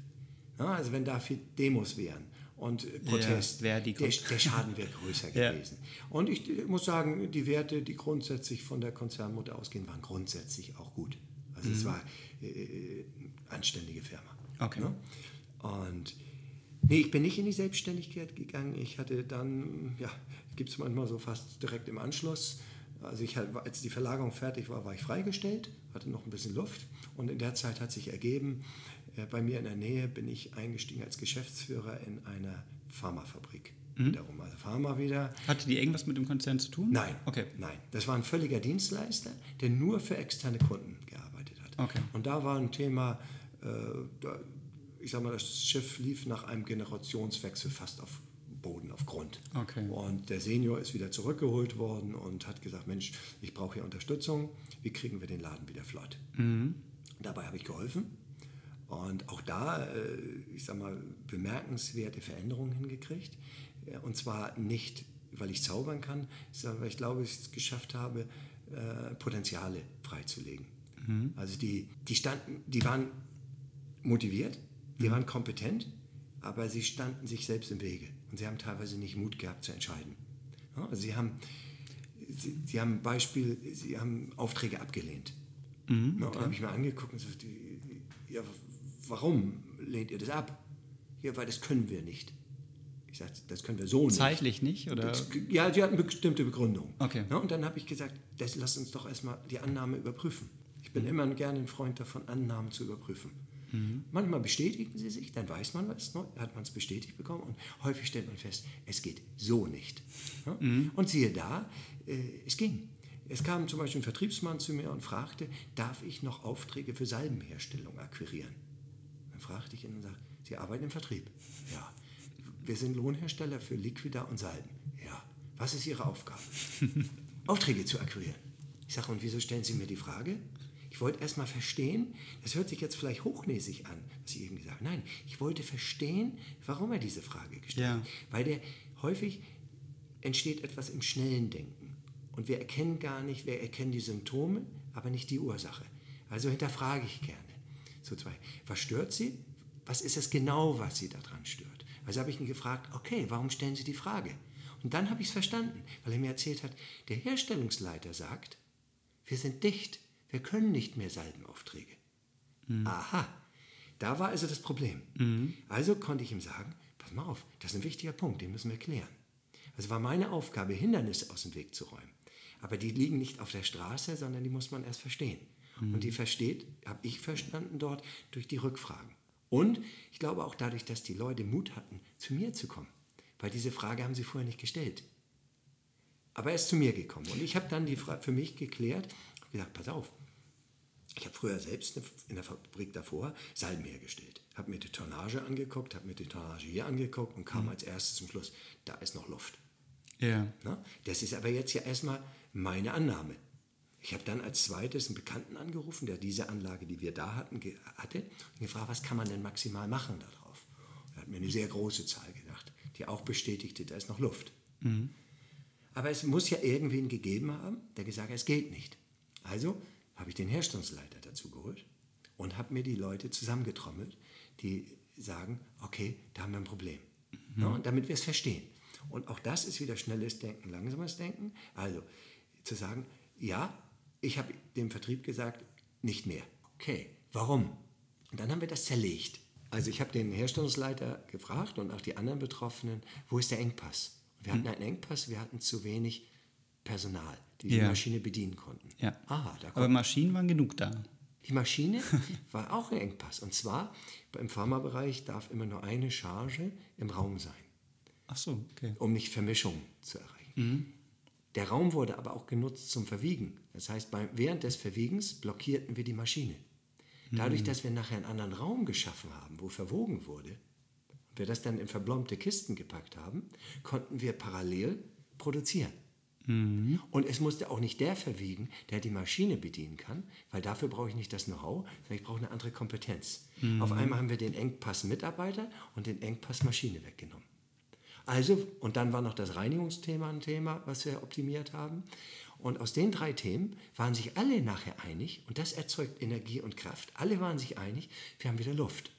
Ja, also wenn da viel Demos wären und Protest, ja, der, der, Schaden wäre größer gewesen. Und ich muss sagen, die Werte, die grundsätzlich von der Konzernmutter ausgehen, waren grundsätzlich auch gut. Also mhm. es war äh, äh, anständige Firma. Okay. Ne? Und nee, ich bin nicht in die Selbstständigkeit gegangen. Ich hatte dann, ja, gibt es manchmal so fast direkt im Anschluss also ich, als die Verlagerung fertig war, war ich freigestellt, hatte noch ein bisschen Luft und in der Zeit hat sich ergeben, äh, bei mir in der Nähe bin ich eingestiegen als Geschäftsführer in einer Pharmafabrik. Mhm. Wiederum, also Pharma wieder. Hatte die irgendwas mit dem Konzern zu tun? Nein, okay. nein. Das war ein völliger Dienstleister, der nur für externe Kunden gearbeitet hat. Okay. Und da war ein Thema, äh, ich sag mal, das Schiff lief nach einem Generationswechsel fast auf Boden, auf Grund. Okay. Und der Senior ist wieder zurückgeholt worden und hat gesagt, Mensch, ich brauche hier Unterstützung, wie kriegen wir den Laden wieder flott? Mhm. Dabei habe ich geholfen und auch da, äh, ich sag mal, bemerkenswerte Veränderungen hingekriegt. Und zwar nicht, weil ich zaubern kann, sondern weil ich glaube, ich es geschafft habe, äh, Potenziale freizulegen. Mhm. Also die, die standen, die waren motiviert, die waren kompetent, aber sie standen sich selbst im Wege. Und sie haben teilweise nicht Mut gehabt zu entscheiden. Also sie haben, sie, sie haben Beispiel, sie haben Aufträge abgelehnt. Mhm, okay. Da habe ich mir angeguckt und gesagt, ja, warum lehnt ihr das ab? Ja, weil das können wir nicht. Ich sage, das können wir so nicht. Zeitlich nicht? Oder? Das, ja, sie hatten bestimmte Begründung. Okay. Ja, und dann habe ich gesagt, das, lass uns doch erstmal die Annahme überprüfen. Ich bin mhm. immer gerne ein Freund davon, Annahmen zu überprüfen. Mhm. Manchmal bestätigen sie sich, dann weiß man was, ne? hat man es bestätigt bekommen und häufig stellt man fest, es geht so nicht. Ja? Mhm. Und siehe da, äh, es ging. Es kam zum Beispiel ein Vertriebsmann zu mir und fragte, darf ich noch Aufträge für Salbenherstellung akquirieren? Dann fragte ich ihn und sagte, Sie arbeiten im Vertrieb? Ja. Wir sind Lohnhersteller für Liquida und Salben. Ja. Was ist Ihre Aufgabe? Aufträge zu akquirieren. Ich sage, und wieso stellen Sie mir die Frage? Ich wollte erst mal verstehen, das hört sich jetzt vielleicht hochnäsig an, was ich eben gesagt habe. Nein, ich wollte verstehen, warum er diese Frage gestellt Ja. hat. Weil der häufig entsteht etwas im schnellen Denken. Und wir erkennen gar nicht, wir erkennen die Symptome, aber nicht die Ursache. Also hinterfrage ich gerne. So zwei. Was stört Sie? Was ist es genau, was Sie daran stört? Also habe ich ihn gefragt, okay, warum stellen Sie die Frage? Und dann habe ich es verstanden, weil er mir erzählt hat, der Herstellungsleiter sagt, wir sind dicht, wir können nicht mehr Salbenaufträge. Aha, da war also das Problem. Also konnte ich ihm sagen, pass mal auf, das ist ein wichtiger Punkt, den müssen wir klären. Also war meine Aufgabe, Hindernisse aus dem Weg zu räumen. Aber die liegen nicht auf der Straße, sondern die muss man erst verstehen. Und die versteht, habe ich verstanden dort, durch die Rückfragen. Und ich glaube auch dadurch, dass die Leute Mut hatten, zu mir zu kommen. Weil diese Frage haben sie vorher nicht gestellt. Aber er ist zu mir gekommen. Und ich habe dann die Frage für mich geklärt und gesagt, pass auf, ich habe früher selbst in der Fabrik davor Salben hergestellt. Habe mir die Tonnage angeguckt, habe mir die Tonnage hier angeguckt und kam als erstes zum Schluss, da ist noch Luft. Ja. Ne? Das ist aber jetzt ja erstmal meine Annahme. Ich habe dann als zweites einen Bekannten angerufen, der diese Anlage, die wir da hatten, hatte, und gefragt, was kann man denn maximal machen darauf? Er hat mir eine sehr große Zahl gesagt, die auch bestätigte, da ist noch Luft. Aber es muss ja irgendwen gegeben haben, der gesagt hat, es geht nicht. Also habe ich den Herstellungsleiter dazu geholt und habe mir die Leute zusammengetrommelt, die sagen, okay, da haben wir ein Problem. Ja, und damit wir es verstehen. Und auch das ist wieder schnelles Denken, langsames Denken. Also zu sagen, ja, ich habe dem Vertrieb gesagt, nicht mehr. Okay, warum? Und dann haben wir das zerlegt. Also ich habe den Herstellungsleiter gefragt und auch die anderen Betroffenen, wo ist der Engpass? Und wir hatten einen Engpass, wir hatten zu wenig Personal, die die Ja. Maschine bedienen konnten. ja. Aha, da Aber Maschinen waren genug da. die Maschine war auch ein Engpass. Und zwar im Pharmabereich darf immer nur eine Charge im Raum sein, Ach so, okay. um nicht Vermischung zu erreichen. Der Raum wurde aber auch genutzt zum Verwiegen. Das heißt, beim, während des Verwiegens blockierten wir die Maschine. Dadurch, dass wir nachher einen anderen Raum geschaffen haben, wo verwogen wurde, und wir das dann in verblombte Kisten gepackt haben, konnten wir parallel produzieren. Und es musste auch nicht der verwiegen, der die Maschine bedienen kann, weil dafür brauche ich nicht das Know-how, sondern ich brauche eine andere Kompetenz. Auf einmal haben wir den Engpass Mitarbeiter und den Engpass Maschine weggenommen. Also, und dann war noch das Reinigungsthema ein Thema, was wir optimiert haben. Und aus den drei Themen waren sich alle nachher einig, und das erzeugt Energie und Kraft. Alle waren sich einig, wir haben wieder Luft.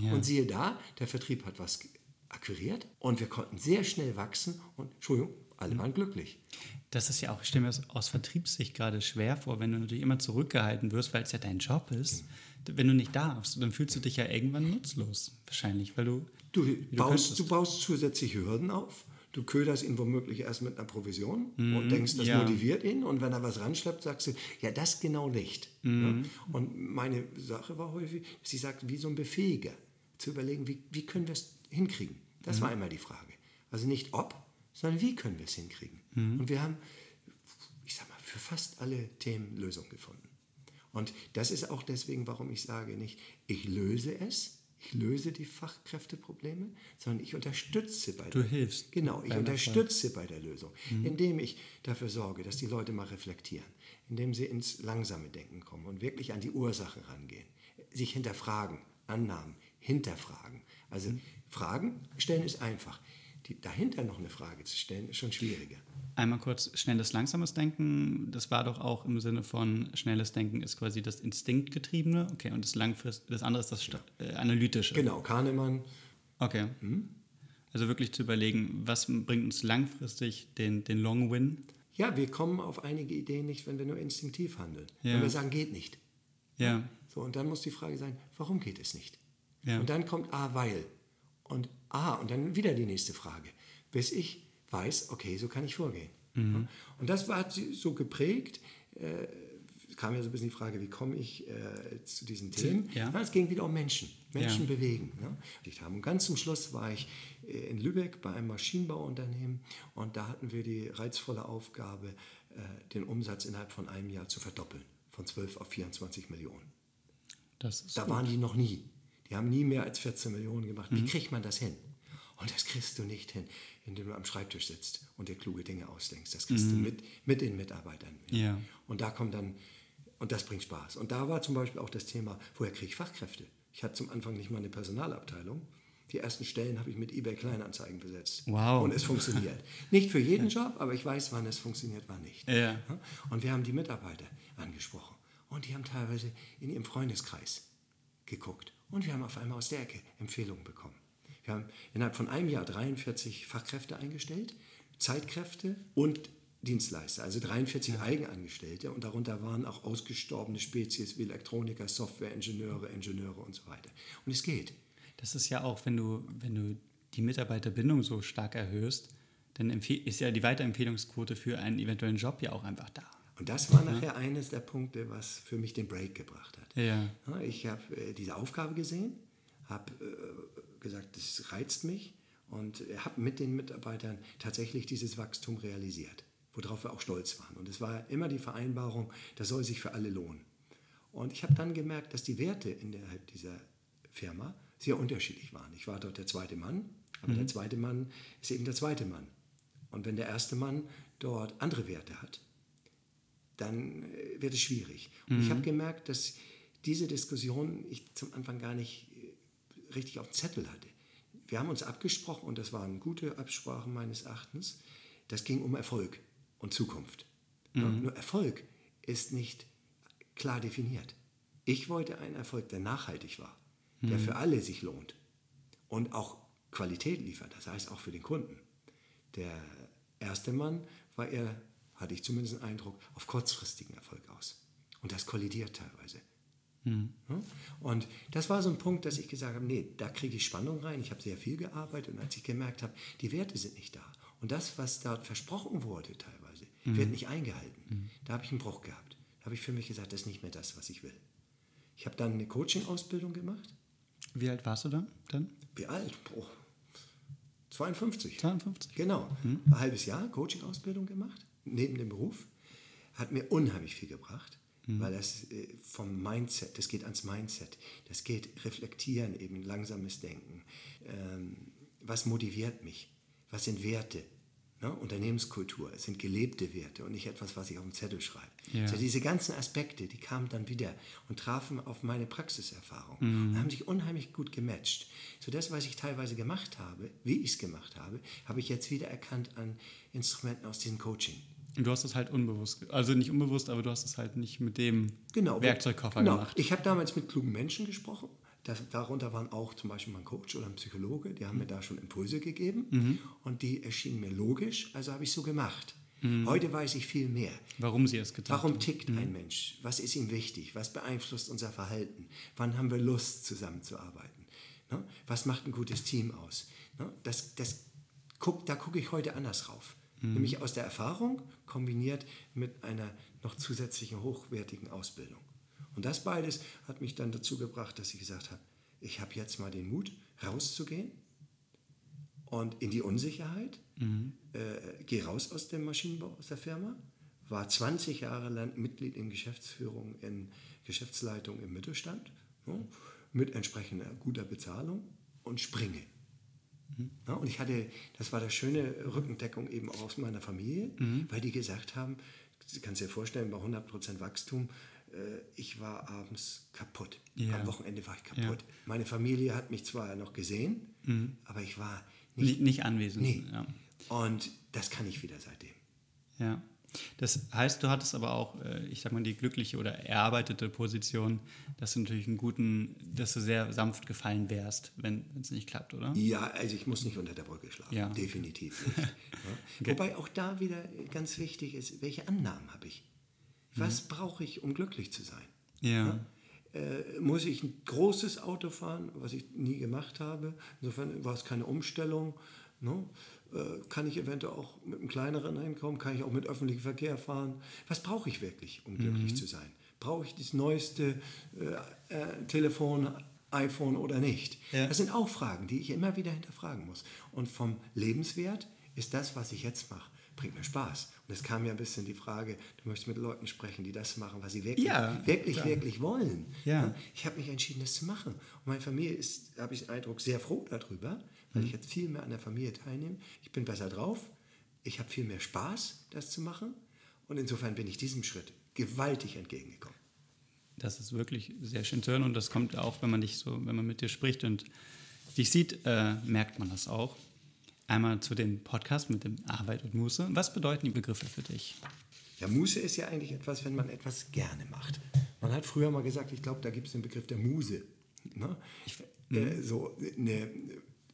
Ja. Und siehe da, der Vertrieb hat was akquiriert und wir konnten sehr schnell wachsen und, Entschuldigung, alle waren glücklich. Das ist ja auch, ich stelle mir das aus Vertriebssicht gerade schwer vor, wenn du natürlich immer zurückgehalten wirst, weil es ja dein Job ist. Wenn du nicht darfst, dann fühlst du dich ja irgendwann nutzlos. Wahrscheinlich, weil du. Du, du baust, du baust zusätzliche Hürden auf. Du köderst ihn womöglich erst mit einer Provision und denkst, das ja. motiviert ihn. Und wenn er was ranschleppt, sagst du, ja, das genau nicht. Ja? Und meine Sache war häufig, dass ich sagte, wie so ein Befähiger, zu überlegen, wie, wie können wir es hinkriegen. Das war immer die Frage. Also nicht ob, sondern wie können wir es hinkriegen. Und wir haben, ich sag mal, für fast alle Themen Lösungen gefunden. Und das ist auch deswegen, warum ich sage nicht, ich löse es, ich löse die Fachkräfteprobleme, sondern ich unterstütze bei Du der hilfst Genau, ich unterstütze bei der Lösung, indem ich dafür sorge, dass die Leute mal reflektieren, indem sie ins langsame Denken kommen und wirklich an die Ursache rangehen, sich hinterfragen, Annahmen, hinterfragen. Also Fragen stellen ist einfach. Die, dahinter noch eine Frage zu stellen, ist schon schwieriger. Einmal kurz schnelles, langsames Denken. Das war doch auch im Sinne von schnelles Denken ist quasi das Instinktgetriebene. Okay, und das langfrist, das andere ist das sta- äh, analytische. Genau, Kahnemann, Okay. Also wirklich zu überlegen, was bringt uns langfristig den, den Long Win? ja, wir kommen auf einige Ideen nicht, wenn wir nur instinktiv handeln. Ja. Wenn wir sagen, geht nicht. Ja. So, und dann muss die Frage sein, warum geht es nicht? Ja. Und dann kommt ah, weil. Und ah, und dann wieder die nächste Frage. Bis ich weiß, okay, so kann ich vorgehen. Mhm. Und das war so geprägt. Äh, kam ja so ein bisschen die Frage, wie komme ich äh, zu diesen Themen? Ja. es ging wieder um Menschen. Menschen Ja. bewegen. Ne? Und ganz zum Schluss war ich äh, in Lübeck bei einem Maschinenbauunternehmen und da hatten wir die reizvolle Aufgabe, äh, den Umsatz innerhalb von einem Jahr zu verdoppeln. Von 12 auf 24 Millionen. Da gut. waren die noch nie. Die haben nie mehr als 14 Millionen gemacht. Wie kriegt man das hin? Und das kriegst du nicht hin, indem du am Schreibtisch sitzt und dir kluge Dinge ausdenkst. Das kriegst du mit, mit den Mitarbeitern. Ja. Und da kommt dann und das bringt Spaß. Und da war zum Beispiel auch das Thema, woher kriege ich Fachkräfte? Ich hatte zum Anfang nicht mal eine Personalabteilung. Die ersten Stellen habe ich mit eBay Kleinanzeigen besetzt. Wow. Und es funktioniert. Nicht für jeden Job, aber ich weiß, wann es funktioniert, wann nicht. Ja. Und wir haben die Mitarbeiter angesprochen. Und die haben teilweise in ihrem Freundeskreis geguckt. Und wir haben auf einmal aus der Ecke Empfehlungen bekommen. Wir haben innerhalb von einem Jahr 43 Fachkräfte eingestellt, Zeitkräfte und Dienstleister, also 43 Eigenangestellte und darunter waren auch ausgestorbene Spezies wie Elektroniker, Softwareingenieure, Ingenieure und so weiter. Und es geht. Das ist ja auch, wenn du, wenn du die Mitarbeiterbindung so stark erhöhst, dann ist ja die Weiterempfehlungsquote für einen eventuellen Job ja auch einfach da. Und das war nachher eines der Punkte, was für mich den Break gebracht hat. Ja. Ich habe äh, diese Aufgabe gesehen, habe äh, gesagt, das reizt mich und habe mit den Mitarbeitern tatsächlich dieses Wachstum realisiert, worauf wir auch stolz waren. Und es war immer die Vereinbarung, das soll sich für alle lohnen. Und ich habe dann gemerkt, dass die Werte innerhalb dieser Firma sehr unterschiedlich waren. Ich war dort der zweite Mann, aber der zweite Mann ist eben der zweite Mann. Und wenn der erste Mann dort andere Werte hat, dann äh, wird es schwierig. Und ich habe gemerkt, dass diese Diskussion ich zum Anfang gar nicht äh, richtig auf dem Zettel hatte. Wir haben uns abgesprochen, und das waren gute Absprachen meines Erachtens, das ging um Erfolg und Zukunft. Ja, nur Erfolg ist nicht klar definiert. Ich wollte einen Erfolg, der nachhaltig war, der für alle sich lohnt und auch Qualität liefert, das heißt auch für den Kunden. Der erste Mann war eher, hatte ich zumindest den Eindruck, auf kurzfristigen Erfolg aus. Und das kollidiert teilweise. Ja? Und das war so ein Punkt, dass ich gesagt habe, nee, da kriege ich Spannung rein. Ich habe sehr viel gearbeitet und als ich gemerkt habe, die Werte sind nicht da. Und das, was dort versprochen wurde teilweise, wird nicht eingehalten. Da habe ich einen Bruch gehabt. Da habe ich für mich gesagt, das ist nicht mehr das, was ich will. Ich habe dann eine Coaching-Ausbildung gemacht. Wie alt warst du dann? dann? Wie alt? Boah, 52. 52. Genau. Ein halbes Jahr Coaching-Ausbildung gemacht, neben dem Beruf. Hat mir unheimlich viel gebracht, weil das äh, vom Mindset, das geht ans Mindset, das geht reflektieren, eben langsames Denken. Ähm, was motiviert mich? Was sind Werte? Ne? Unternehmenskultur, es sind gelebte Werte und nicht etwas, was ich auf dem Zettel schreibe. Ja. Also diese ganzen Aspekte, die kamen dann wieder und trafen auf meine Praxiserfahrung und haben sich unheimlich gut gematcht. So das, was ich teilweise gemacht habe, wie ich es gemacht habe, habe ich jetzt wieder erkannt an Instrumenten aus diesem Coaching. Und du hast es halt unbewusst, also nicht unbewusst, aber du hast es halt nicht mit dem Genau. Werkzeugkoffer genau. gemacht. Ich habe damals mit klugen Menschen gesprochen. Das, darunter waren auch zum Beispiel mein Coach oder ein Psychologe, die haben mir da schon Impulse gegeben und die erschienen mir logisch, also habe ich so gemacht. Heute weiß ich viel mehr. Warum sie es getan Warum tickt ein Mensch? Was ist ihm wichtig? Was beeinflusst unser Verhalten? Wann haben wir Lust, zusammenzuarbeiten? Ne? Was macht ein gutes Team aus? Ne? Das, das guck, da gucke ich heute anders rauf. Nämlich aus der Erfahrung kombiniert mit einer noch zusätzlichen hochwertigen Ausbildung. Und das beides hat mich dann dazu gebracht, dass ich gesagt habe, ich habe jetzt mal den Mut, rauszugehen und in die Unsicherheit. Äh, gehe raus aus dem Maschinenbau, aus der Firma. War 20 Jahre lang Mitglied in Geschäftsführung, in Geschäftsleitung im Mittelstand, ne, mit entsprechender guter Bezahlung und springe. Ja, und ich hatte, das war das schöne Rückendeckung eben auch aus meiner Familie, weil die gesagt haben, du kannst dir vorstellen, bei 100% Wachstum, äh, ich war abends kaputt. Ja. Am Wochenende war ich kaputt. Meine Familie hat mich zwar noch gesehen, aber ich war nicht Nicht, nicht anwesend. Nee. Ja. und das kann ich wieder seitdem. ja. Das heißt, du hattest aber auch, äh, ich sag mal, die glückliche oder erarbeitete Position, dass du natürlich einen guten, dass du sehr sanft gefallen wärst, wenn es nicht klappt, oder? Ja, also ich muss nicht unter der Brücke schlafen. Ja. Definitiv nicht. ja. Wobei auch da wieder ganz wichtig ist, welche Annahmen habe ich? Was brauche ich, um glücklich zu sein? Ja. Äh, muss ich ein großes Auto fahren, was ich nie gemacht habe? Insofern war es keine Umstellung. Ne? Äh, kann ich eventuell auch mit einem kleineren Einkommen, kann ich auch mit öffentlichem Verkehr fahren? Was brauche ich wirklich, um glücklich zu sein? Brauche ich das neueste äh, äh, Telefon, iPhone oder nicht? Ja. Das sind auch Fragen, die ich immer wieder hinterfragen muss. Und vom Lebenswert ist das, was ich jetzt mache, bringt mir Spaß. Und es kam ja ein bisschen die Frage, du möchtest mit Leuten sprechen, die das machen, was sie wirklich, Ja, wirklich, klar. wirklich wollen. Ja. Ich habe mich entschieden, das zu machen. Und meine Familie ist, habe ich den Eindruck, sehr froh darüber, weil Mhm. ich jetzt viel mehr an der Familie teilnehme. Ich bin besser drauf. Ich habe viel mehr Spaß, das zu machen. Und insofern bin ich diesem Schritt gewaltig entgegengekommen. Das ist wirklich sehr schön zu hören und das kommt auch, wenn man dich so, wenn man mit dir spricht und dich sieht, äh, merkt man das auch. Einmal zu dem Podcast mit dem Arbeit und Muße. Was bedeuten die Begriffe für dich? Ja, Muße ist ja eigentlich etwas, wenn man etwas gerne macht. Man hat früher mal gesagt, ich glaube, da gibt es den Begriff der Muse. Ne? Ich, äh, so eine,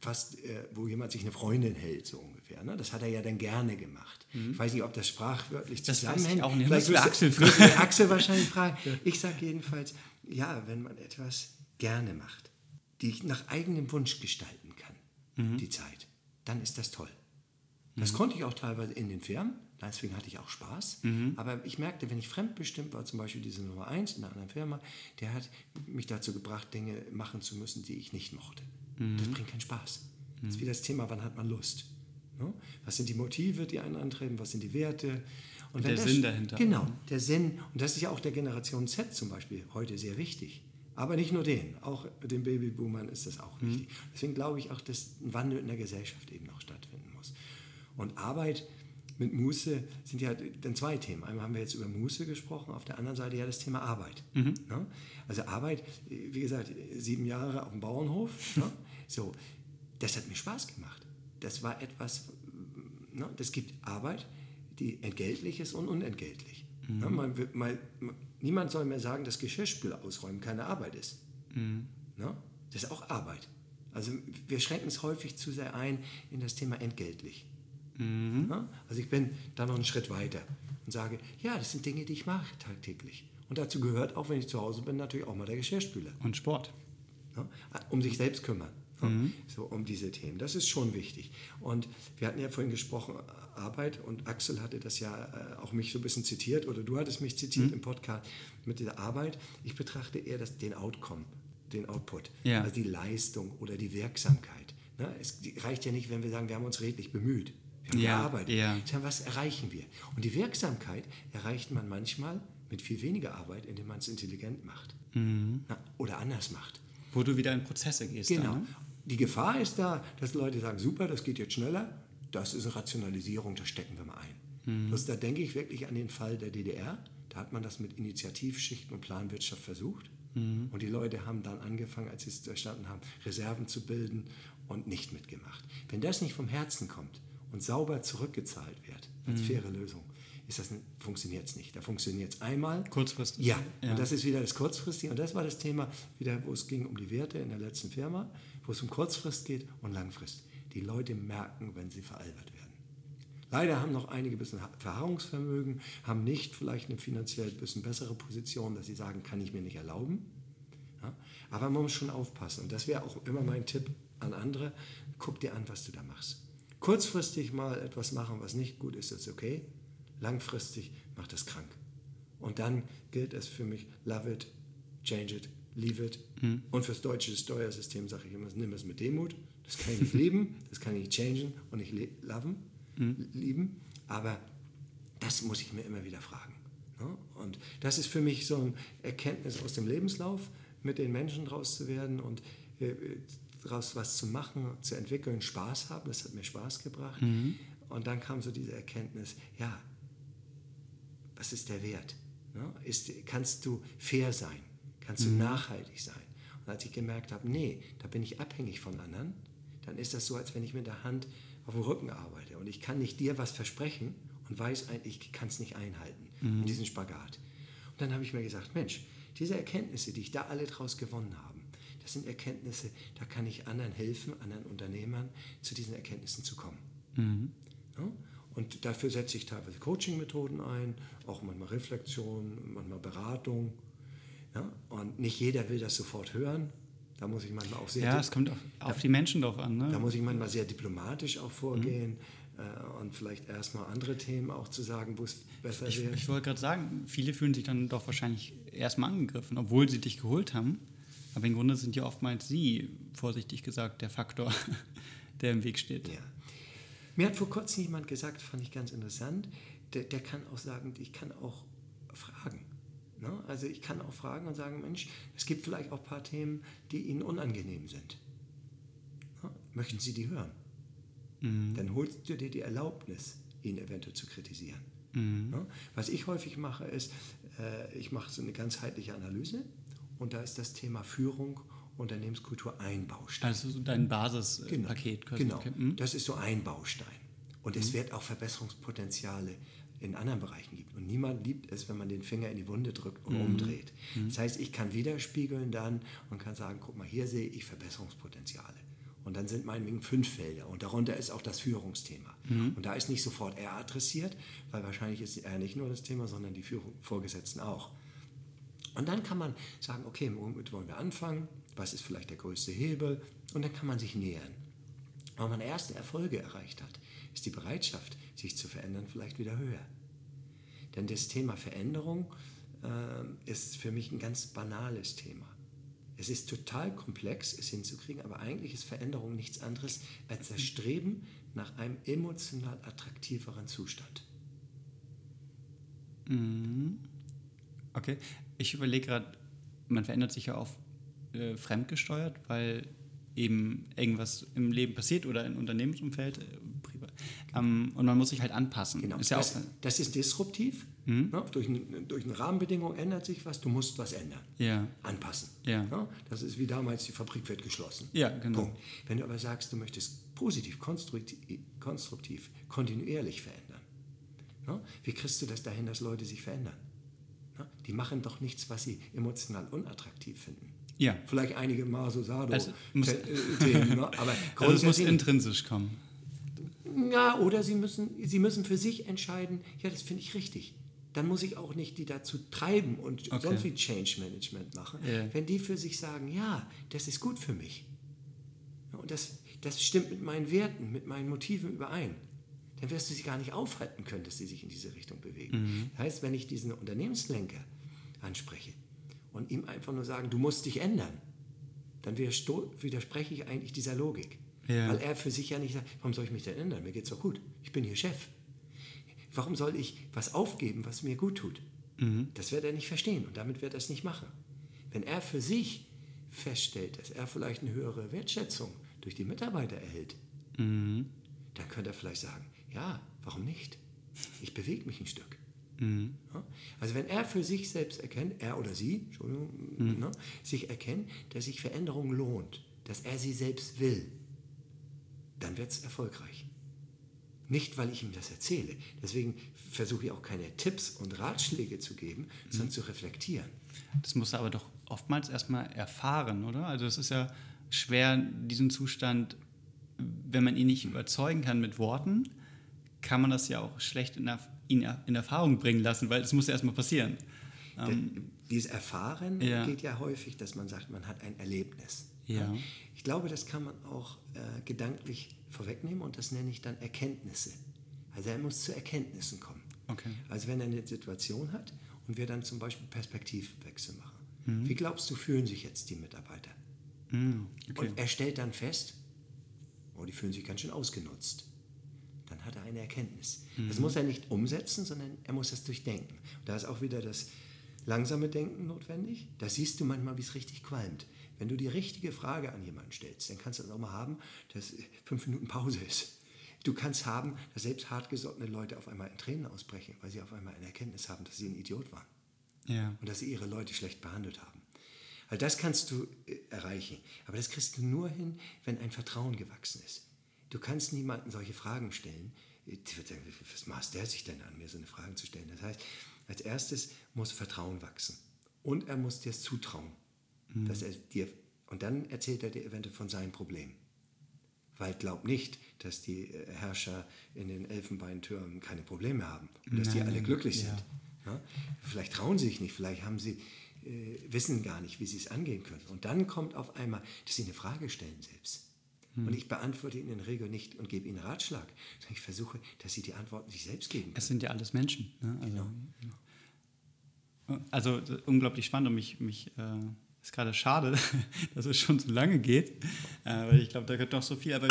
fast, äh, wo jemand sich eine Freundin hält, so ungefähr. Ne? Das hat er ja dann gerne gemacht. Mhm. Ich weiß nicht, ob das sprachwörtlich das zusammenhängt. Ich auch nicht. Vielleicht müsste Axel. Axel wahrscheinlich fragen. Ich sage jedenfalls, ja, wenn man etwas gerne macht, die ich nach eigenem Wunsch gestalten kann, mhm. die Zeit, dann ist das toll. Das mhm. konnte ich auch teilweise in den Firmen, deswegen hatte ich auch Spaß. Mhm. Aber ich merkte, wenn ich fremdbestimmt war, zum Beispiel diese Nummer 1 in einer anderen Firma, der hat mich dazu gebracht, Dinge machen zu müssen, die ich nicht mochte. Mhm. Das bringt keinen Spaß. Das ist wie das Thema, wann hat man Lust? Ne? Was sind die Motive, die einen antreiben? Was sind die Werte? Und, und der das, Sinn dahinter. Genau, der Sinn. Und das ist ja auch der Generation Z zum Beispiel heute sehr wichtig. Aber nicht nur den, auch den Babyboomern ist das auch wichtig. Mhm. Deswegen glaube ich auch, dass ein Wandel in der Gesellschaft eben noch stattfinden muss. Und Arbeit mit Muße sind ja dann zwei Themen. Einmal haben wir jetzt über Muße gesprochen, auf der anderen Seite ja das Thema Arbeit. Mhm. Ne? Also Arbeit, wie gesagt, sieben Jahre auf dem Bauernhof. Ne? So, das hat mir Spaß gemacht. Das war etwas, ne? das gibt Arbeit, die entgeltlich ist und unentgeltlich. Mhm. Ne? Man, man, niemand soll mir sagen, dass Geschirrspüler ausräumen keine Arbeit ist. Mhm. Ne? Das ist auch Arbeit. Also wir schränken es häufig zu sehr ein in das Thema entgeltlich. Mhm. Also ich bin da noch einen Schritt weiter und sage, ja, das sind Dinge, die ich mache tagtäglich. Und dazu gehört auch, wenn ich zu Hause bin, natürlich auch mal der Geschirrspüler. Und Sport. Um sich selbst kümmern. Mhm. So um diese Themen. Das ist schon wichtig. Und wir hatten ja vorhin gesprochen, Arbeit und Axel hatte das ja äh, auch mich so ein bisschen zitiert oder du hattest mich zitiert mhm. im Podcast mit dieser Arbeit. Ich betrachte eher das, den Outcome, den Output, ja. also die Leistung oder die Wirksamkeit. Ne? Es reicht ja nicht, wenn wir sagen, wir haben uns redlich bemüht. Wir haben ja, gearbeitet. Ja. Sondern was erreichen wir? Und die Wirksamkeit erreicht man manchmal mit viel weniger Arbeit, indem man es intelligent macht. Mhm. Na, oder anders macht. Wo du wieder in Prozesse gehst. Genau. Dann, ne? Die Gefahr ist da, dass Leute sagen, super, das geht jetzt schneller. Das ist eine Rationalisierung, das stecken wir mal ein. Mhm. Bloß da denke ich wirklich an den Fall der DDR. Da hat man das mit Initiativschichten und Planwirtschaft versucht. Mhm. Und die Leute haben dann angefangen, als sie es verstanden haben, Reserven zu bilden und nicht mitgemacht. Wenn das nicht vom Herzen kommt und sauber zurückgezahlt wird, als mhm. faire Lösung, ist das funktioniert es nicht. Da funktioniert es einmal. Kurzfristig. Ja, ja, und das ist wieder das Kurzfristige. Und das war das Thema, wieder, wo es ging um die Werte in der letzten Firma wo es um Kurzfrist geht und Langfrist. Die Leute merken, wenn sie veralbert werden. Leider haben noch einige ein bisschen Verharrungsvermögen, haben nicht vielleicht eine finanziell ein bisschen bessere Position, dass sie sagen, kann ich mir nicht erlauben. Ja? Aber man muss schon aufpassen. Und das wäre auch immer mein Tipp an andere. Guck dir an, was du da machst. Kurzfristig mal etwas machen, was nicht gut ist, ist okay. Langfristig macht es krank. Und dann gilt es für mich, love it, change it, leave it. Mhm. Und fürs deutsche Steuersystem sage ich immer, nimm es mit Demut. Das kann ich nicht lieben, das kann ich nicht changen und nicht loven, mhm. lieben. Aber das muss ich mir immer wieder fragen. Ne? Und das ist für mich so ein Erkenntnis aus dem Lebenslauf, mit den Menschen draus zu werden und äh, daraus was zu machen, zu entwickeln, Spaß haben. Das hat mir Spaß gebracht. Mhm. Und dann kam so diese Erkenntnis, ja, was ist der Wert? Ne? Ist, kannst du fair sein? Kannst du mhm. nachhaltig sein? Und als ich gemerkt habe, nee, da bin ich abhängig von anderen, dann ist das so, als wenn ich mit der Hand auf dem Rücken arbeite und ich kann nicht dir was versprechen und weiß eigentlich, ich kann es nicht einhalten mhm. in diesem Spagat. Und dann habe ich mir gesagt, Mensch, diese Erkenntnisse, die ich da alle draus gewonnen habe, das sind Erkenntnisse, da kann ich anderen helfen, anderen Unternehmern zu diesen Erkenntnissen zu kommen. Mhm. Ja? Und dafür setze ich teilweise Coaching-Methoden ein, auch manchmal Reflexion, manchmal Beratung. Ja? Und nicht jeder will das sofort hören. Da muss ich manchmal auch sehr. Ja, es kommt auf, auf die Menschen drauf an. Ne? Da muss ich manchmal sehr diplomatisch auch vorgehen mhm. äh, und vielleicht erstmal andere Themen auch zu sagen, wo es besser ich, wäre. Ich wollte gerade sagen, viele fühlen sich dann doch wahrscheinlich erstmal angegriffen, obwohl sie dich geholt haben. Aber im Grunde sind ja oftmals sie, vorsichtig gesagt, der Faktor, der im Weg steht. Ja. Mir hat vor kurzem jemand gesagt, fand ich ganz interessant, der, der kann auch sagen, ich kann auch fragen. Also ich kann auch fragen und sagen, Mensch, es gibt vielleicht auch ein paar Themen, die Ihnen unangenehm sind. Möchten Sie die hören? Mhm. Dann holst du dir die Erlaubnis, ihn eventuell zu kritisieren. Mhm. Was ich häufig mache, ist, äh, ich mache so eine ganzheitliche Analyse und da ist das Thema Führung, Unternehmenskultur ein Baustein. Also so dein Basispaket. Genau, genau. Mhm. das ist so ein Baustein. Und mhm. es wird auch Verbesserungspotenziale in anderen Bereichen gibt. Und niemand liebt es, wenn man den Finger in die Wunde drückt und mhm. umdreht. Mhm. Das heißt, ich kann widerspiegeln dann und kann sagen, guck mal, hier sehe ich Verbesserungspotenziale. Und dann sind meinetwegen fünf Felder und darunter ist auch das Führungsthema. Mhm. Und da ist nicht sofort er adressiert, weil wahrscheinlich ist er nicht nur das Thema, sondern die Führung, Vorgesetzten auch. Und dann kann man sagen, okay, womit wollen wir anfangen? Was ist vielleicht der größte Hebel? Und dann kann man sich nähern. Wenn man erste Erfolge erreicht hat, ist die Bereitschaft, sich zu verändern, vielleicht wieder höher. Denn das Thema Veränderung äh, ist für mich ein ganz banales Thema. Es ist total komplex, es hinzukriegen, aber eigentlich ist Veränderung nichts anderes als das Streben nach einem emotional attraktiveren Zustand. Mhm. Okay, ich überlege gerade, man verändert sich ja auf äh, fremdgesteuert, weil eben irgendwas im Leben passiert oder im Unternehmensumfeld. Äh, ähm, und man muss sich halt anpassen. Genau. Ist ja das, auch, das ist disruptiv. Mhm. Ja, durch, durch, eine Rahmenbedingung ändert sich was, du musst was ändern. Ja. Anpassen. Ja. ja. das ist wie damals, die Fabrik wird geschlossen. Ja, genau. Punkt. Wenn du aber sagst, du möchtest positiv, konstruktiv, konstruktiv kontinuierlich verändern, ja, wie kriegst du das dahin, dass Leute sich verändern? die machen doch nichts, was sie emotional unattraktiv finden. Ja. Vielleicht einige Maso Sado also äh, ne? aber also es muss intrinsisch kommen. Ja, oder sie müssen, sie müssen für sich entscheiden, ja, das finde ich richtig. Dann muss ich auch nicht die dazu treiben und okay. sonst wie Change Management machen. Yeah. Wenn die für sich sagen, ja, das ist gut für mich. Und das, das stimmt mit meinen Werten, mit meinen Motiven überein dann wirst du sie gar nicht aufhalten können, dass sie sich in diese Richtung bewegen. Mhm. Das heißt, wenn ich diesen Unternehmenslenker anspreche und ihm einfach nur sagen, du musst dich ändern, dann widerspreche ich eigentlich dieser Logik. Ja. Weil er für sich ja nicht sagt, warum soll ich mich denn ändern? Mir geht es doch gut. Ich bin hier Chef. Warum soll ich was aufgeben, was mir gut tut? Mhm. Das wird er nicht verstehen und damit wird er es nicht machen. Wenn er für sich feststellt, dass er vielleicht eine höhere Wertschätzung durch die Mitarbeiter erhält, mhm. dann könnte er vielleicht sagen, ja, warum nicht? Ich bewege mich ein Stück. Mhm. Also wenn er für sich selbst erkennt, er oder sie, Entschuldigung, mhm. ne, sich erkennt, dass sich Veränderung lohnt, dass er sie selbst will, dann wird es erfolgreich. Nicht, weil ich ihm das erzähle. Deswegen versuche ich auch keine Tipps und Ratschläge zu geben, mhm. sondern zu reflektieren. Das muss er aber doch oftmals erstmal erfahren, oder? Also es ist ja schwer, diesen Zustand, wenn man ihn nicht überzeugen kann mit Worten, kann man das ja auch schlecht in, in, in Erfahrung bringen lassen, weil es muss ja erstmal passieren. Ähm, dieses Erfahren ja. geht ja häufig, dass man sagt, man hat ein Erlebnis. Ja. Ich glaube, das kann man auch äh, gedanklich vorwegnehmen und das nenne ich dann Erkenntnisse. Also er muss zu Erkenntnissen kommen. Okay. Also wenn er eine Situation hat und wir dann zum Beispiel Perspektivwechsel machen. Mhm. Wie glaubst du, fühlen sich jetzt die Mitarbeiter? Mhm. Okay. Und er stellt dann fest, oh, die fühlen sich ganz schön ausgenutzt dann hat er eine Erkenntnis. Mhm. Das muss er nicht umsetzen, sondern er muss das durchdenken. Und da ist auch wieder das langsame Denken notwendig. Da siehst du manchmal, wie es richtig qualmt. Wenn du die richtige Frage an jemanden stellst, dann kannst du das auch mal haben, dass fünf Minuten Pause ist. Du kannst haben, dass selbst hartgesottene Leute auf einmal in Tränen ausbrechen, weil sie auf einmal eine Erkenntnis haben, dass sie ein Idiot waren. Ja. Und dass sie ihre Leute schlecht behandelt haben. Weil das kannst du äh, erreichen. Aber das kriegst du nur hin, wenn ein Vertrauen gewachsen ist. Du kannst niemandem solche Fragen stellen. Was maßt der sich denn an, mir so eine Frage zu stellen? Das heißt, als erstes muss Vertrauen wachsen. Und er muss dir es zutrauen. Mhm. Dass er dir, und dann erzählt er dir eventuell von seinen Problemen. Weil glaub nicht, dass die äh, Herrscher in den Elfenbeintürmen keine Probleme haben und dass Nein, die alle glücklich ja. sind. Ja? Vielleicht trauen sie sich nicht, vielleicht haben sie, äh, wissen gar nicht, wie sie es angehen können. Und dann kommt auf einmal, dass sie eine Frage stellen selbst. Hm. Und ich beantworte ihnen in der Regel nicht und gebe ihnen Ratschlag, sondern ich versuche, dass sie die Antworten sich selbst geben. Können. Es sind ja alles Menschen. Ne? Also, genau. Also unglaublich spannend und mich, mich äh, ist gerade schade, dass es schon so lange geht, äh, weil ich glaube, da gehört noch so viel. Aber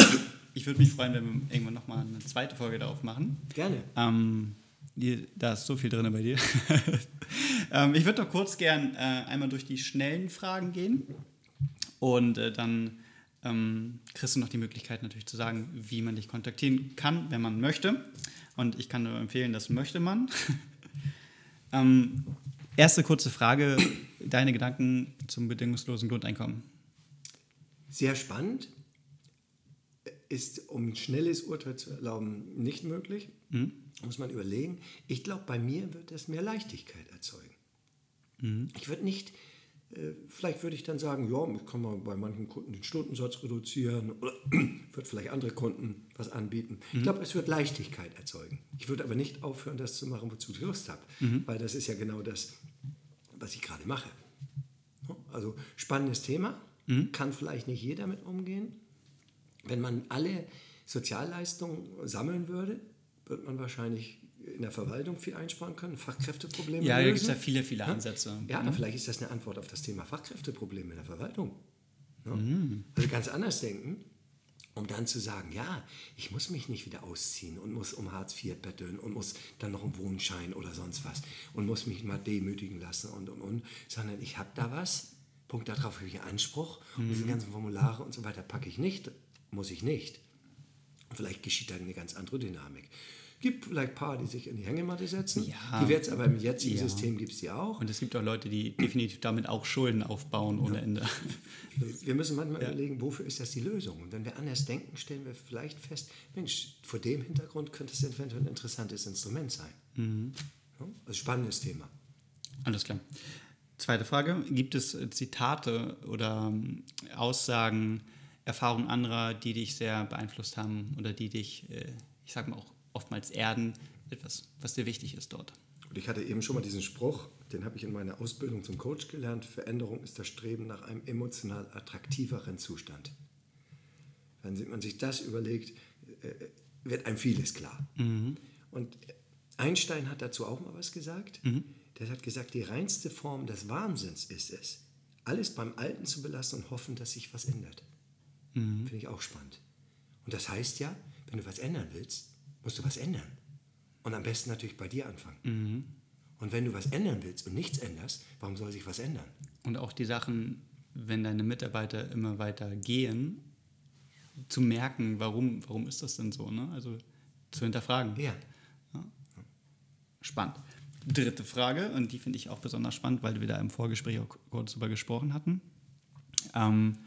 ich würde mich freuen, wenn wir irgendwann nochmal eine zweite Folge darauf machen. Gerne. Ähm, die, da ist so viel drin bei dir. ähm, ich würde doch kurz gern äh, einmal durch die schnellen Fragen gehen und äh, dann ähm, kriegst du noch die Möglichkeit natürlich zu sagen, wie man dich kontaktieren kann, wenn man möchte. Und ich kann nur empfehlen, das möchte man. ähm, Erste kurze Frage: Deine Gedanken zum bedingungslosen Grundeinkommen? Sehr spannend. Ist, um ein schnelles Urteil zu erlauben, nicht möglich. Mhm. Muss man überlegen. Ich glaube, bei mir wird es mehr Leichtigkeit erzeugen. Mhm. Ich würde nicht vielleicht würde ich dann sagen, ja, ich kann mal bei manchen Kunden den Stundensatz reduzieren oder wird vielleicht andere Kunden was anbieten. Mhm. Ich glaube, es wird Leichtigkeit erzeugen. Ich würde aber nicht aufhören, das zu machen, wozu ich Lust habe, mhm. weil das ist ja genau das, was ich gerade mache. Also spannendes Thema, mhm. kann vielleicht nicht jeder mit umgehen. Wenn man alle Sozialleistungen sammeln würde, wird man wahrscheinlich in der Verwaltung viel einsparen können, Fachkräfteprobleme Ja, da gibt es ja viele, viele Ansätze. Ja, mhm. vielleicht ist das eine Antwort auf das Thema Fachkräfteprobleme in der Verwaltung. Ja. Mhm. Also ganz anders denken, um dann zu sagen, ja, ich muss mich nicht wieder ausziehen und muss um Hartz IV betteln und muss dann noch einen Wohnschein oder sonst was und muss mich mal demütigen lassen und, und, und, sondern ich habe da was, Punkt, darauf habe ich Anspruch mhm. und diese ganzen Formulare und so weiter packe ich nicht, muss ich nicht. vielleicht geschieht da eine ganz andere Dynamik gibt vielleicht ein paar, die sich in die Hängematte setzen. Ja. Die wird es aber im jetzigen ja. System gibt es die auch. Und es gibt auch Leute, die definitiv damit auch Schulden aufbauen ohne ja. Ende. Wir müssen manchmal überlegen, wofür ist das die Lösung? Und wenn wir anders denken, stellen wir vielleicht fest, Mensch, vor dem Hintergrund könnte es eventuell ein interessantes Instrument sein. Mhm. Also spannendes Thema. Alles klar. Zweite Frage. Gibt es Zitate oder ähm, Aussagen, Erfahrungen anderer, die dich sehr beeinflusst haben oder die dich, äh, ich sag mal, auch oftmals erden, etwas, was dir wichtig ist dort. Und ich hatte eben schon mal diesen Spruch, den habe ich in meiner Ausbildung zum Coach gelernt. Veränderung ist das Streben nach einem emotional attraktiveren Zustand. Wenn man sich das überlegt, äh, wird einem vieles klar. Mhm. Und Einstein hat dazu auch mal was gesagt. Mhm. Der hat gesagt, die reinste Form des Wahnsinns ist es, alles beim Alten zu belassen und hoffen, dass sich was ändert. Mhm. Finde ich auch spannend. Und das heißt ja, wenn du was ändern willst, musst du was ändern. Und am besten natürlich bei dir anfangen. Mhm. Und wenn du was ändern willst und nichts änderst, warum soll sich was ändern? Und auch die Sachen, wenn deine Mitarbeiter immer weiter gehen, zu merken, warum, warum ist das denn so? Ne? Also zu hinterfragen. Ja. ja. Spannend. Dritte Frage, und die finde ich auch besonders spannend, weil wir da im Vorgespräch auch kurz drüber gesprochen hatten. Ähm,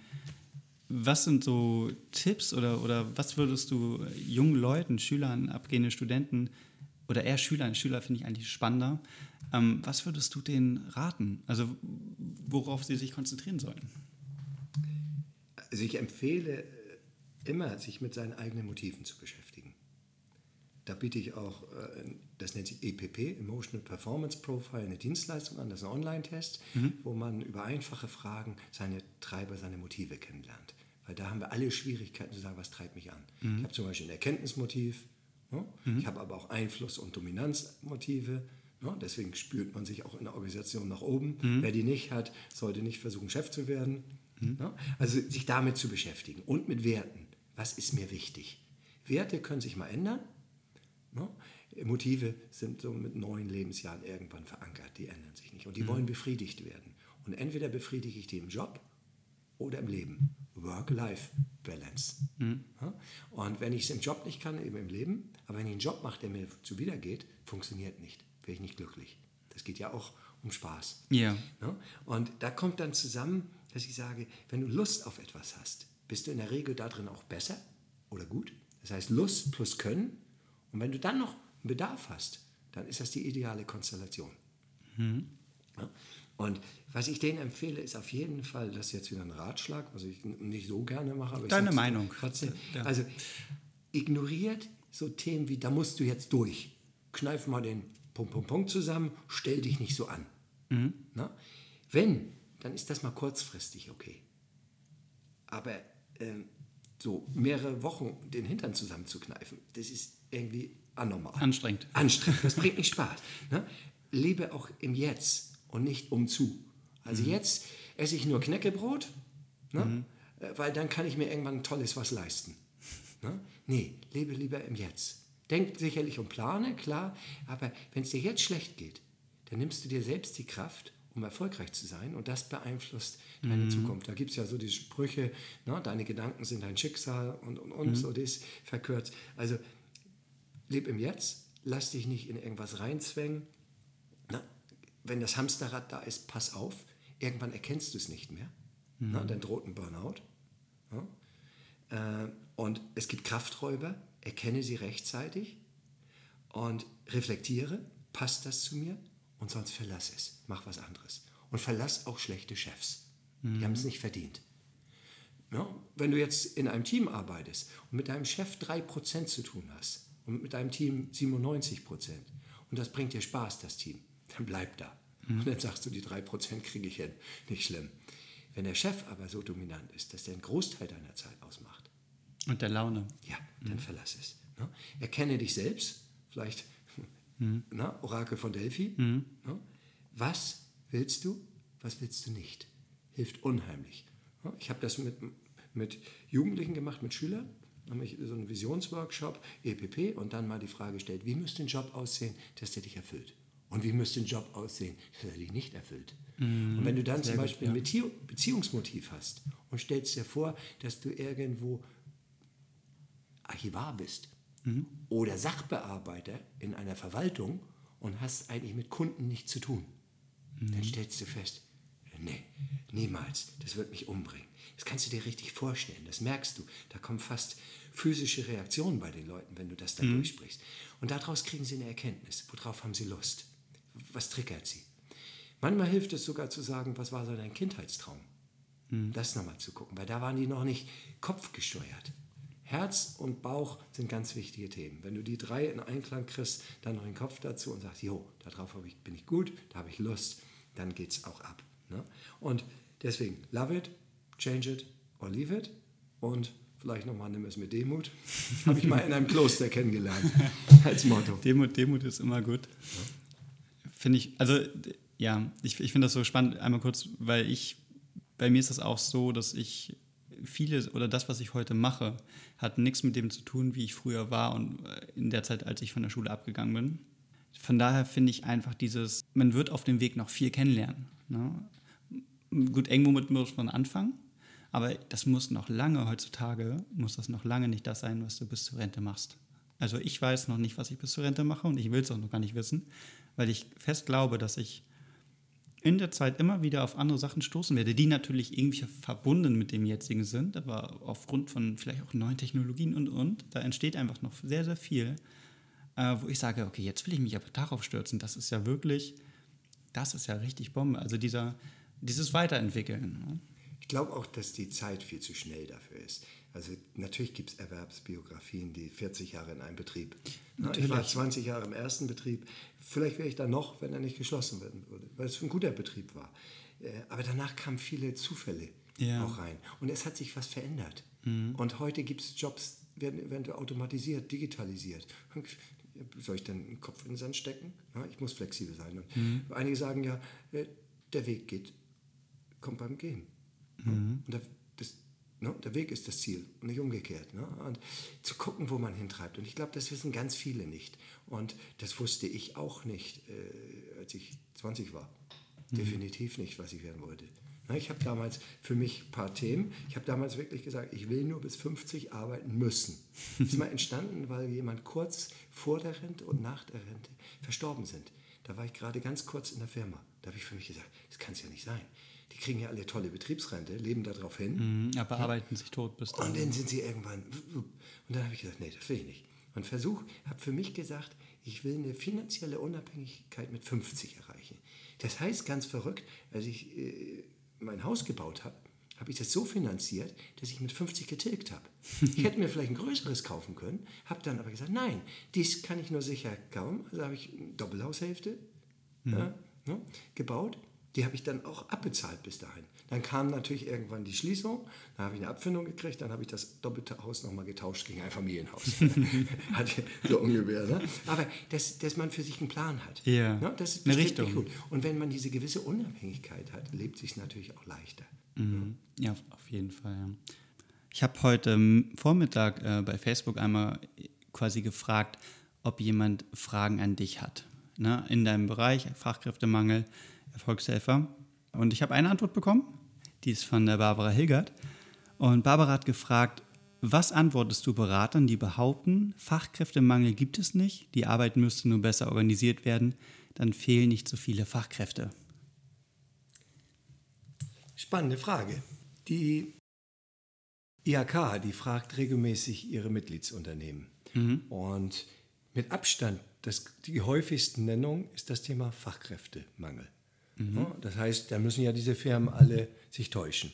was sind so Tipps oder, oder was würdest du jungen Leuten, Schülern, abgehenden Studenten oder eher Schülern, Schüler finde ich eigentlich spannender, ähm, was würdest du denen raten? Also worauf sie sich konzentrieren sollten? Also ich empfehle immer, sich mit seinen eigenen Motiven zu beschäftigen. Da biete ich auch, äh, das nennt sich EPP, Emotional Performance Profile, eine Dienstleistung an, das ist ein Online-Test, mhm. wo man über einfache Fragen seine Treiber, seine Motive kennenlernt. Weil da haben wir alle Schwierigkeiten zu sagen, was treibt mich an. Mhm. Ich habe zum Beispiel ein Erkenntnismotiv, ne? mhm. ich habe aber auch Einfluss- und Dominanzmotive. Ne? Deswegen spürt man sich auch in der Organisation nach oben. Mhm. Wer die nicht hat, sollte nicht versuchen, Chef zu werden. Mhm. Ne? Also sich damit zu beschäftigen und mit Werten. Was ist mir wichtig? Werte können sich mal ändern. Ne? Motive sind so mit neun Lebensjahren irgendwann verankert, die ändern sich nicht und die mhm. wollen befriedigt werden. Und entweder befriedige ich die im Job oder im Leben. Work-Life-Balance. Mhm. Und wenn ich es im Job nicht kann, eben im Leben, aber wenn ich einen Job mache, der mir zuwidergeht, funktioniert nicht, wäre ich nicht glücklich. Das geht ja auch um Spaß. Ja. Und da kommt dann zusammen, dass ich sage, wenn du Lust auf etwas hast, bist du in der Regel darin auch besser oder gut. Das heißt Lust plus Können. Und wenn du dann noch einen Bedarf hast, dann ist das die ideale Konstellation. Mhm. Ja? Und was ich denen empfehle, ist auf jeden Fall, das ist jetzt wieder ein Ratschlag, was ich nicht so gerne mache. Aber Deine Meinung. Trotzdem, ja. Also ignoriert so Themen wie, da musst du jetzt durch. Kneif mal den Punkt, Punkt, Punkt zusammen, stell dich nicht so an. Mhm. Na? Wenn, dann ist das mal kurzfristig okay. Aber ähm, so mehrere Wochen den Hintern zusammenzukneifen, das ist irgendwie anormal. Anstrengend. Anstrengend, das bringt nicht Spaß. Ne? Lebe auch im Jetzt und nicht umzu. Also mhm. jetzt esse ich nur Knäckebrot, ne? Mhm. Äh, weil dann kann ich mir irgendwann ein tolles was leisten. Ne? Nee, lebe lieber im Jetzt. Denk sicherlich und plane, klar, aber wenn es dir jetzt schlecht geht, dann nimmst du dir selbst die Kraft, um erfolgreich zu sein und das beeinflusst deine mhm. Zukunft. Da gibt es ja so diese Sprüche, ne? deine Gedanken sind dein Schicksal und, und, und, mhm. so das verkürzt. Also lebe im Jetzt, lass dich nicht in irgendwas reinzwängen, wenn das Hamsterrad da ist, pass auf, irgendwann erkennst du es nicht mehr. Mhm. Na, dann droht ein Burnout. Ja? Äh, und es gibt Krafträuber, erkenne sie rechtzeitig und reflektiere, passt das zu mir und sonst verlass es, mach was anderes. Und verlass auch schlechte Chefs. Mhm. Die haben es nicht verdient. Ja? Wenn du jetzt in einem Team arbeitest und mit deinem Chef 3% zu tun hast und mit deinem Team 97% und das bringt dir Spaß, das Team, dann bleib da. Mhm. Und dann sagst du, die 3% kriege ich hin. Nicht schlimm. Wenn der Chef aber so dominant ist, dass der einen Großteil deiner Zeit ausmacht. Und der Laune. Ja, dann mhm. verlass es. Ne? Erkenne dich selbst, vielleicht mhm. na, Orakel von Delphi. Mhm. Ne? Was willst du, was willst du nicht? Hilft unheimlich. Ich habe das mit, mit Jugendlichen gemacht, mit Schülern. Habe ich so einen Visionsworkshop, EPP, und dann mal die Frage gestellt, wie müsste ein Job aussehen, dass der dich erfüllt? Und wie müsste ein Job aussehen, dass er dich nicht erfüllt? Mhm, und wenn du dann zum Beispiel gut, ja. ein Beziehungsmotiv hast und stellst dir vor, dass du irgendwo Archivar bist mhm. oder Sachbearbeiter in einer Verwaltung und hast eigentlich mit Kunden nichts zu tun, mhm. dann stellst du fest, nee, niemals, das wird mich umbringen. Das kannst du dir richtig vorstellen, das merkst du. Da kommen fast physische Reaktionen bei den Leuten, wenn du das da mhm. durchsprichst. Und daraus kriegen sie eine Erkenntnis, worauf haben sie Lust was triggert sie. Manchmal hilft es sogar zu sagen, was war so dein Kindheitstraum? Mhm. Das nochmal zu gucken, weil da waren die noch nicht kopfgesteuert. Herz und Bauch sind ganz wichtige Themen. Wenn du die drei in Einklang kriegst, dann noch den Kopf dazu und sagst, jo, darauf ich, bin ich gut, da habe ich Lust, dann geht es auch ab. Ne? Und deswegen, love it, change it or leave it und vielleicht nochmal nimm es mit Demut. Habe ich mal in einem Kloster kennengelernt als Motto. Demut, Demut ist immer gut. Ja finde ich, also ja, ich, ich finde das so spannend, einmal kurz, weil ich, bei mir ist das auch so, dass ich viele oder das, was ich heute mache, hat nichts mit dem zu tun, wie ich früher war und äh, in der Zeit, als ich von der Schule abgegangen bin. Von daher finde ich einfach dieses, man wird auf dem Weg noch viel kennenlernen. Ne? Gut, irgendwo mit muss man anfangen, aber das muss noch lange heutzutage, muss das noch lange nicht das sein, was du bis zur Rente machst. Also ich weiß noch nicht, was ich bis zur Rente mache und ich will es auch noch gar nicht wissen weil ich fest glaube, dass ich in der Zeit immer wieder auf andere Sachen stoßen werde, die natürlich irgendwie verbunden mit dem jetzigen sind, aber aufgrund von vielleicht auch neuen Technologien und und, da entsteht einfach noch sehr, sehr viel, äh, wo ich sage, okay, jetzt will ich mich aber darauf stürzen. Das ist ja wirklich, das ist ja richtig Bombe. Also dieser, dieses Weiterentwickeln. Ne? Ich glaube auch, dass die Zeit viel zu schnell dafür ist. Also natürlich gibt es Erwerbsbiografien, die 40 Jahre in einem Betrieb. Natürlich. Ich war 20 Jahre im ersten Betrieb. Vielleicht wäre ich da noch, wenn er nicht geschlossen werden würde, weil es ein guter Betrieb war. Äh, aber danach kamen viele Zufälle ja. auch rein. Und es hat sich was verändert. Mhm. Und heute gibt es Jobs, werden, werden automatisiert, digitalisiert. Soll ich dann den Kopf in den Sand stecken? ich muss flexibel sein. Mhm. Einige sagen ja, äh, der Weg geht, kommt beim Gehen. Mhm. Und das, Ne? Der Weg ist das Ziel und nicht umgekehrt. Ne? Und zu gucken, wo man hintreibt. Und ich glaube, das wissen ganz viele nicht. Und das wusste ich auch nicht, äh, als ich 20 war. Mhm. Definitiv nicht, was ich werden wollte. Ne? Ich habe damals für mich ein paar Themen. Ich habe damals wirklich gesagt, ich will nur bis 50 arbeiten müssen. Das ist mal entstanden, weil jemand kurz vor der Rente und nach der Rente verstorben sind. Da war ich gerade ganz kurz in der Firma. Da habe ich für mich gesagt, das kann es ja nicht sein die kriegen ja alle tolle Betriebsrente, leben darauf hin. Mhm, aber arbeiten sich tot bis dann. Und dann sind sie irgendwann. Und dann habe ich gesagt, nee, das will ich nicht. Und Versuch, habe für mich gesagt, ich will eine finanzielle Unabhängigkeit mit 50 erreichen. Das heißt ganz verrückt, als ich äh, mein Haus gebaut habe, habe ich das so finanziert, dass ich mit 50 getilgt habe. Ich hätte mir vielleicht ein größeres kaufen können, habe dann aber gesagt, nein, dies kann ich nur sicher kaum. Also habe ich eine Doppelhaushälfte mhm. ja, ne, gebaut die habe ich dann auch abbezahlt bis dahin. Dann kam natürlich irgendwann die Schließung, dann habe ich eine Abfindung gekriegt, dann habe ich das doppelte Haus nochmal getauscht gegen ein Familienhaus. so ungefähr. Ne? Aber dass, dass man für sich einen Plan hat. Ja. Ne? Das ist eine Richtung. gut. Und wenn man diese gewisse Unabhängigkeit hat, lebt sich natürlich auch leichter. Mhm. Ja, auf jeden Fall. Ja. Ich habe heute Vormittag äh, bei Facebook einmal quasi gefragt, ob jemand Fragen an dich hat. Ne? In deinem Bereich, Fachkräftemangel Erfolgshelfer. Und ich habe eine Antwort bekommen, die ist von der Barbara Hilgert. Und Barbara hat gefragt, was antwortest du Beratern, die behaupten, Fachkräftemangel gibt es nicht, die Arbeit müsste nur besser organisiert werden, dann fehlen nicht so viele Fachkräfte? Spannende Frage. Die IHK, die fragt regelmäßig ihre Mitgliedsunternehmen. Mhm. Und mit Abstand, das, die häufigste Nennung ist das Thema Fachkräftemangel. Mhm. Das heißt, da müssen ja diese Firmen alle sich täuschen.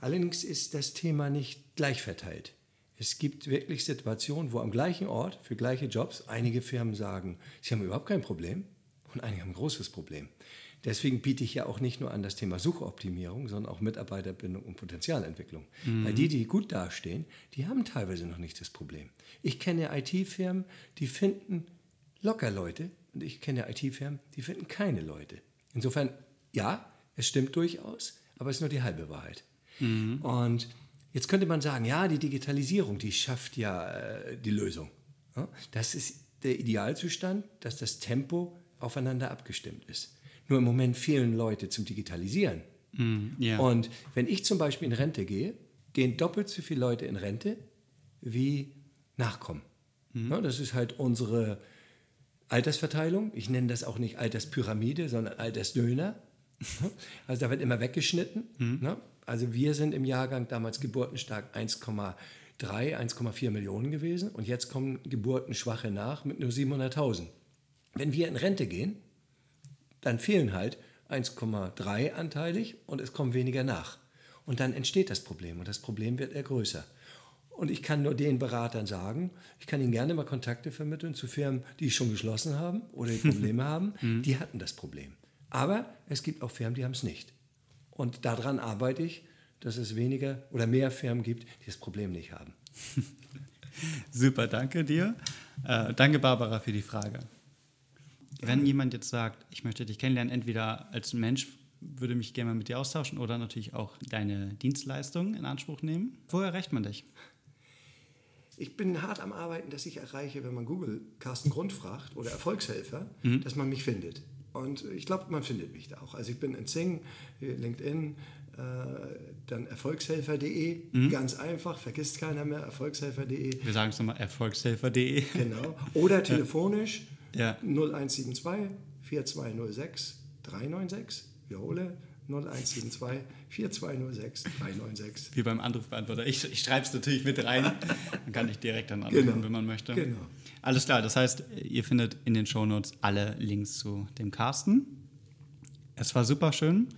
Allerdings ist das Thema nicht gleich verteilt. Es gibt wirklich Situationen, wo am gleichen Ort für gleiche Jobs einige Firmen sagen, sie haben überhaupt kein Problem und einige haben ein großes Problem. Deswegen biete ich ja auch nicht nur an das Thema Suchoptimierung, sondern auch Mitarbeiterbindung und Potenzialentwicklung. Mhm. Weil die, die gut dastehen, die haben teilweise noch nicht das Problem. Ich kenne IT-Firmen, die finden locker Leute und ich kenne IT-Firmen, die finden keine Leute. Insofern, ja, es stimmt durchaus, aber es ist nur die halbe Wahrheit. Mhm. Und jetzt könnte man sagen, ja, die Digitalisierung, die schafft ja äh, die Lösung. Ja? Das ist der Idealzustand, dass das Tempo aufeinander abgestimmt ist. Nur im Moment fehlen Leute zum Digitalisieren. Mm, yeah. Und wenn ich zum Beispiel in Rente gehe, gehen doppelt so viele Leute in Rente wie nachkommen. Mm. Ja, das ist halt unsere Altersverteilung. Ich nenne das auch nicht Alterspyramide, sondern Altersdöner. Also da wird immer weggeschnitten. Mm. Ne? Also wir sind im Jahrgang damals geburtenstark 1,3, 1,4 Millionen gewesen und jetzt kommen Geburtenschwache nach mit nur 700.000. Wenn wir in Rente gehen, dann fehlen halt 1,3 anteilig und es kommen weniger nach. Und dann entsteht das Problem und das Problem wird eher größer. Und ich kann nur den Beratern sagen, ich kann ihnen gerne mal Kontakte vermitteln zu Firmen, die schon geschlossen haben oder die Probleme haben. Mhm. Die hatten das Problem. Aber es gibt auch Firmen, die haben es nicht. Und daran arbeite ich, dass es weniger oder mehr Firmen gibt, die das Problem nicht haben. Super, danke dir. Äh, danke, Barbara, für die Frage. Wenn jemand jetzt sagt, ich möchte dich kennenlernen, entweder als Mensch, würde mich gerne mal mit dir austauschen oder natürlich auch deine Dienstleistungen in Anspruch nehmen, wo erreicht man dich? Ich bin hart am Arbeiten, dass ich erreiche, wenn man Google Carsten Grund fragt oder Erfolgshelfer, mhm. dass man mich findet. Und ich glaube, man findet mich da auch. Also ich bin in Zing, LinkedIn, äh, dann erfolgshelfer.de, mhm. ganz einfach, vergisst keiner mehr, erfolgshelfer.de. Wir sagen es nochmal, erfolgshelfer.de. Genau. Oder telefonisch ja. 0172 4206 396. Wiederhole 0172 4206 396. Wie beim Anrufbeantworter. Ich, ich schreibe es natürlich mit rein. Dann kann ich direkt dann anrufen, genau. wenn man möchte. Genau. Alles klar, das heißt, ihr findet in den Shownotes alle Links zu dem Carsten. Es war super schön,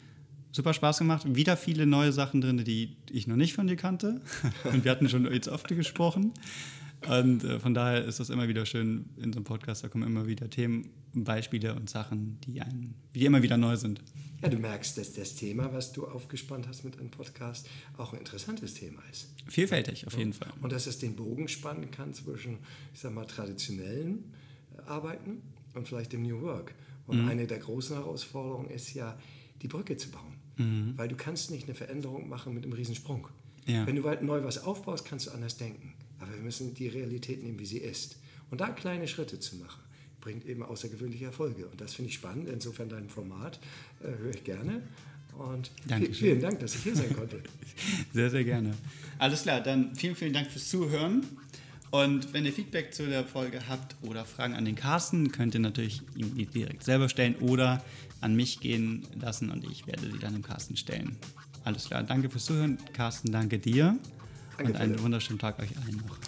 super Spaß gemacht. Wieder viele neue Sachen drin, die ich noch nicht von dir kannte. Und wir hatten schon jetzt oft gesprochen. Und äh, von daher ist das immer wieder schön in so einem Podcast. Da kommen immer wieder Themen, Beispiele und Sachen, die, einen, die immer wieder neu sind. Ja, du merkst, dass das Thema, was du aufgespannt hast mit einem Podcast, auch ein interessantes Thema ist. Vielfältig, auf jeden Fall. Und dass es den Bogen spannen kann zwischen, ich sag mal, traditionellen äh, Arbeiten und vielleicht dem New Work. Und mhm. eine der großen Herausforderungen ist ja, die Brücke zu bauen. Mhm. Weil du kannst nicht eine Veränderung machen mit einem Riesensprung. Ja. Wenn du neu was aufbaust, kannst du anders denken. Aber wir müssen die Realität nehmen, wie sie ist. Und da kleine Schritte zu machen, bringt eben außergewöhnliche Erfolge. Und das finde ich spannend. Insofern dein Format äh, höre ich gerne. Und Dankeschön. vielen Dank, dass ich hier sein konnte. Sehr, sehr gerne. Alles klar, dann vielen, vielen Dank fürs Zuhören. Und wenn ihr Feedback zu der Folge habt oder Fragen an den Carsten, könnt ihr natürlich ihm die direkt selber stellen oder an mich gehen lassen und ich werde sie dann dem Carsten stellen. Alles klar, danke fürs Zuhören. Carsten, danke dir. Danke, und einen wunderschönen Tag euch allen noch.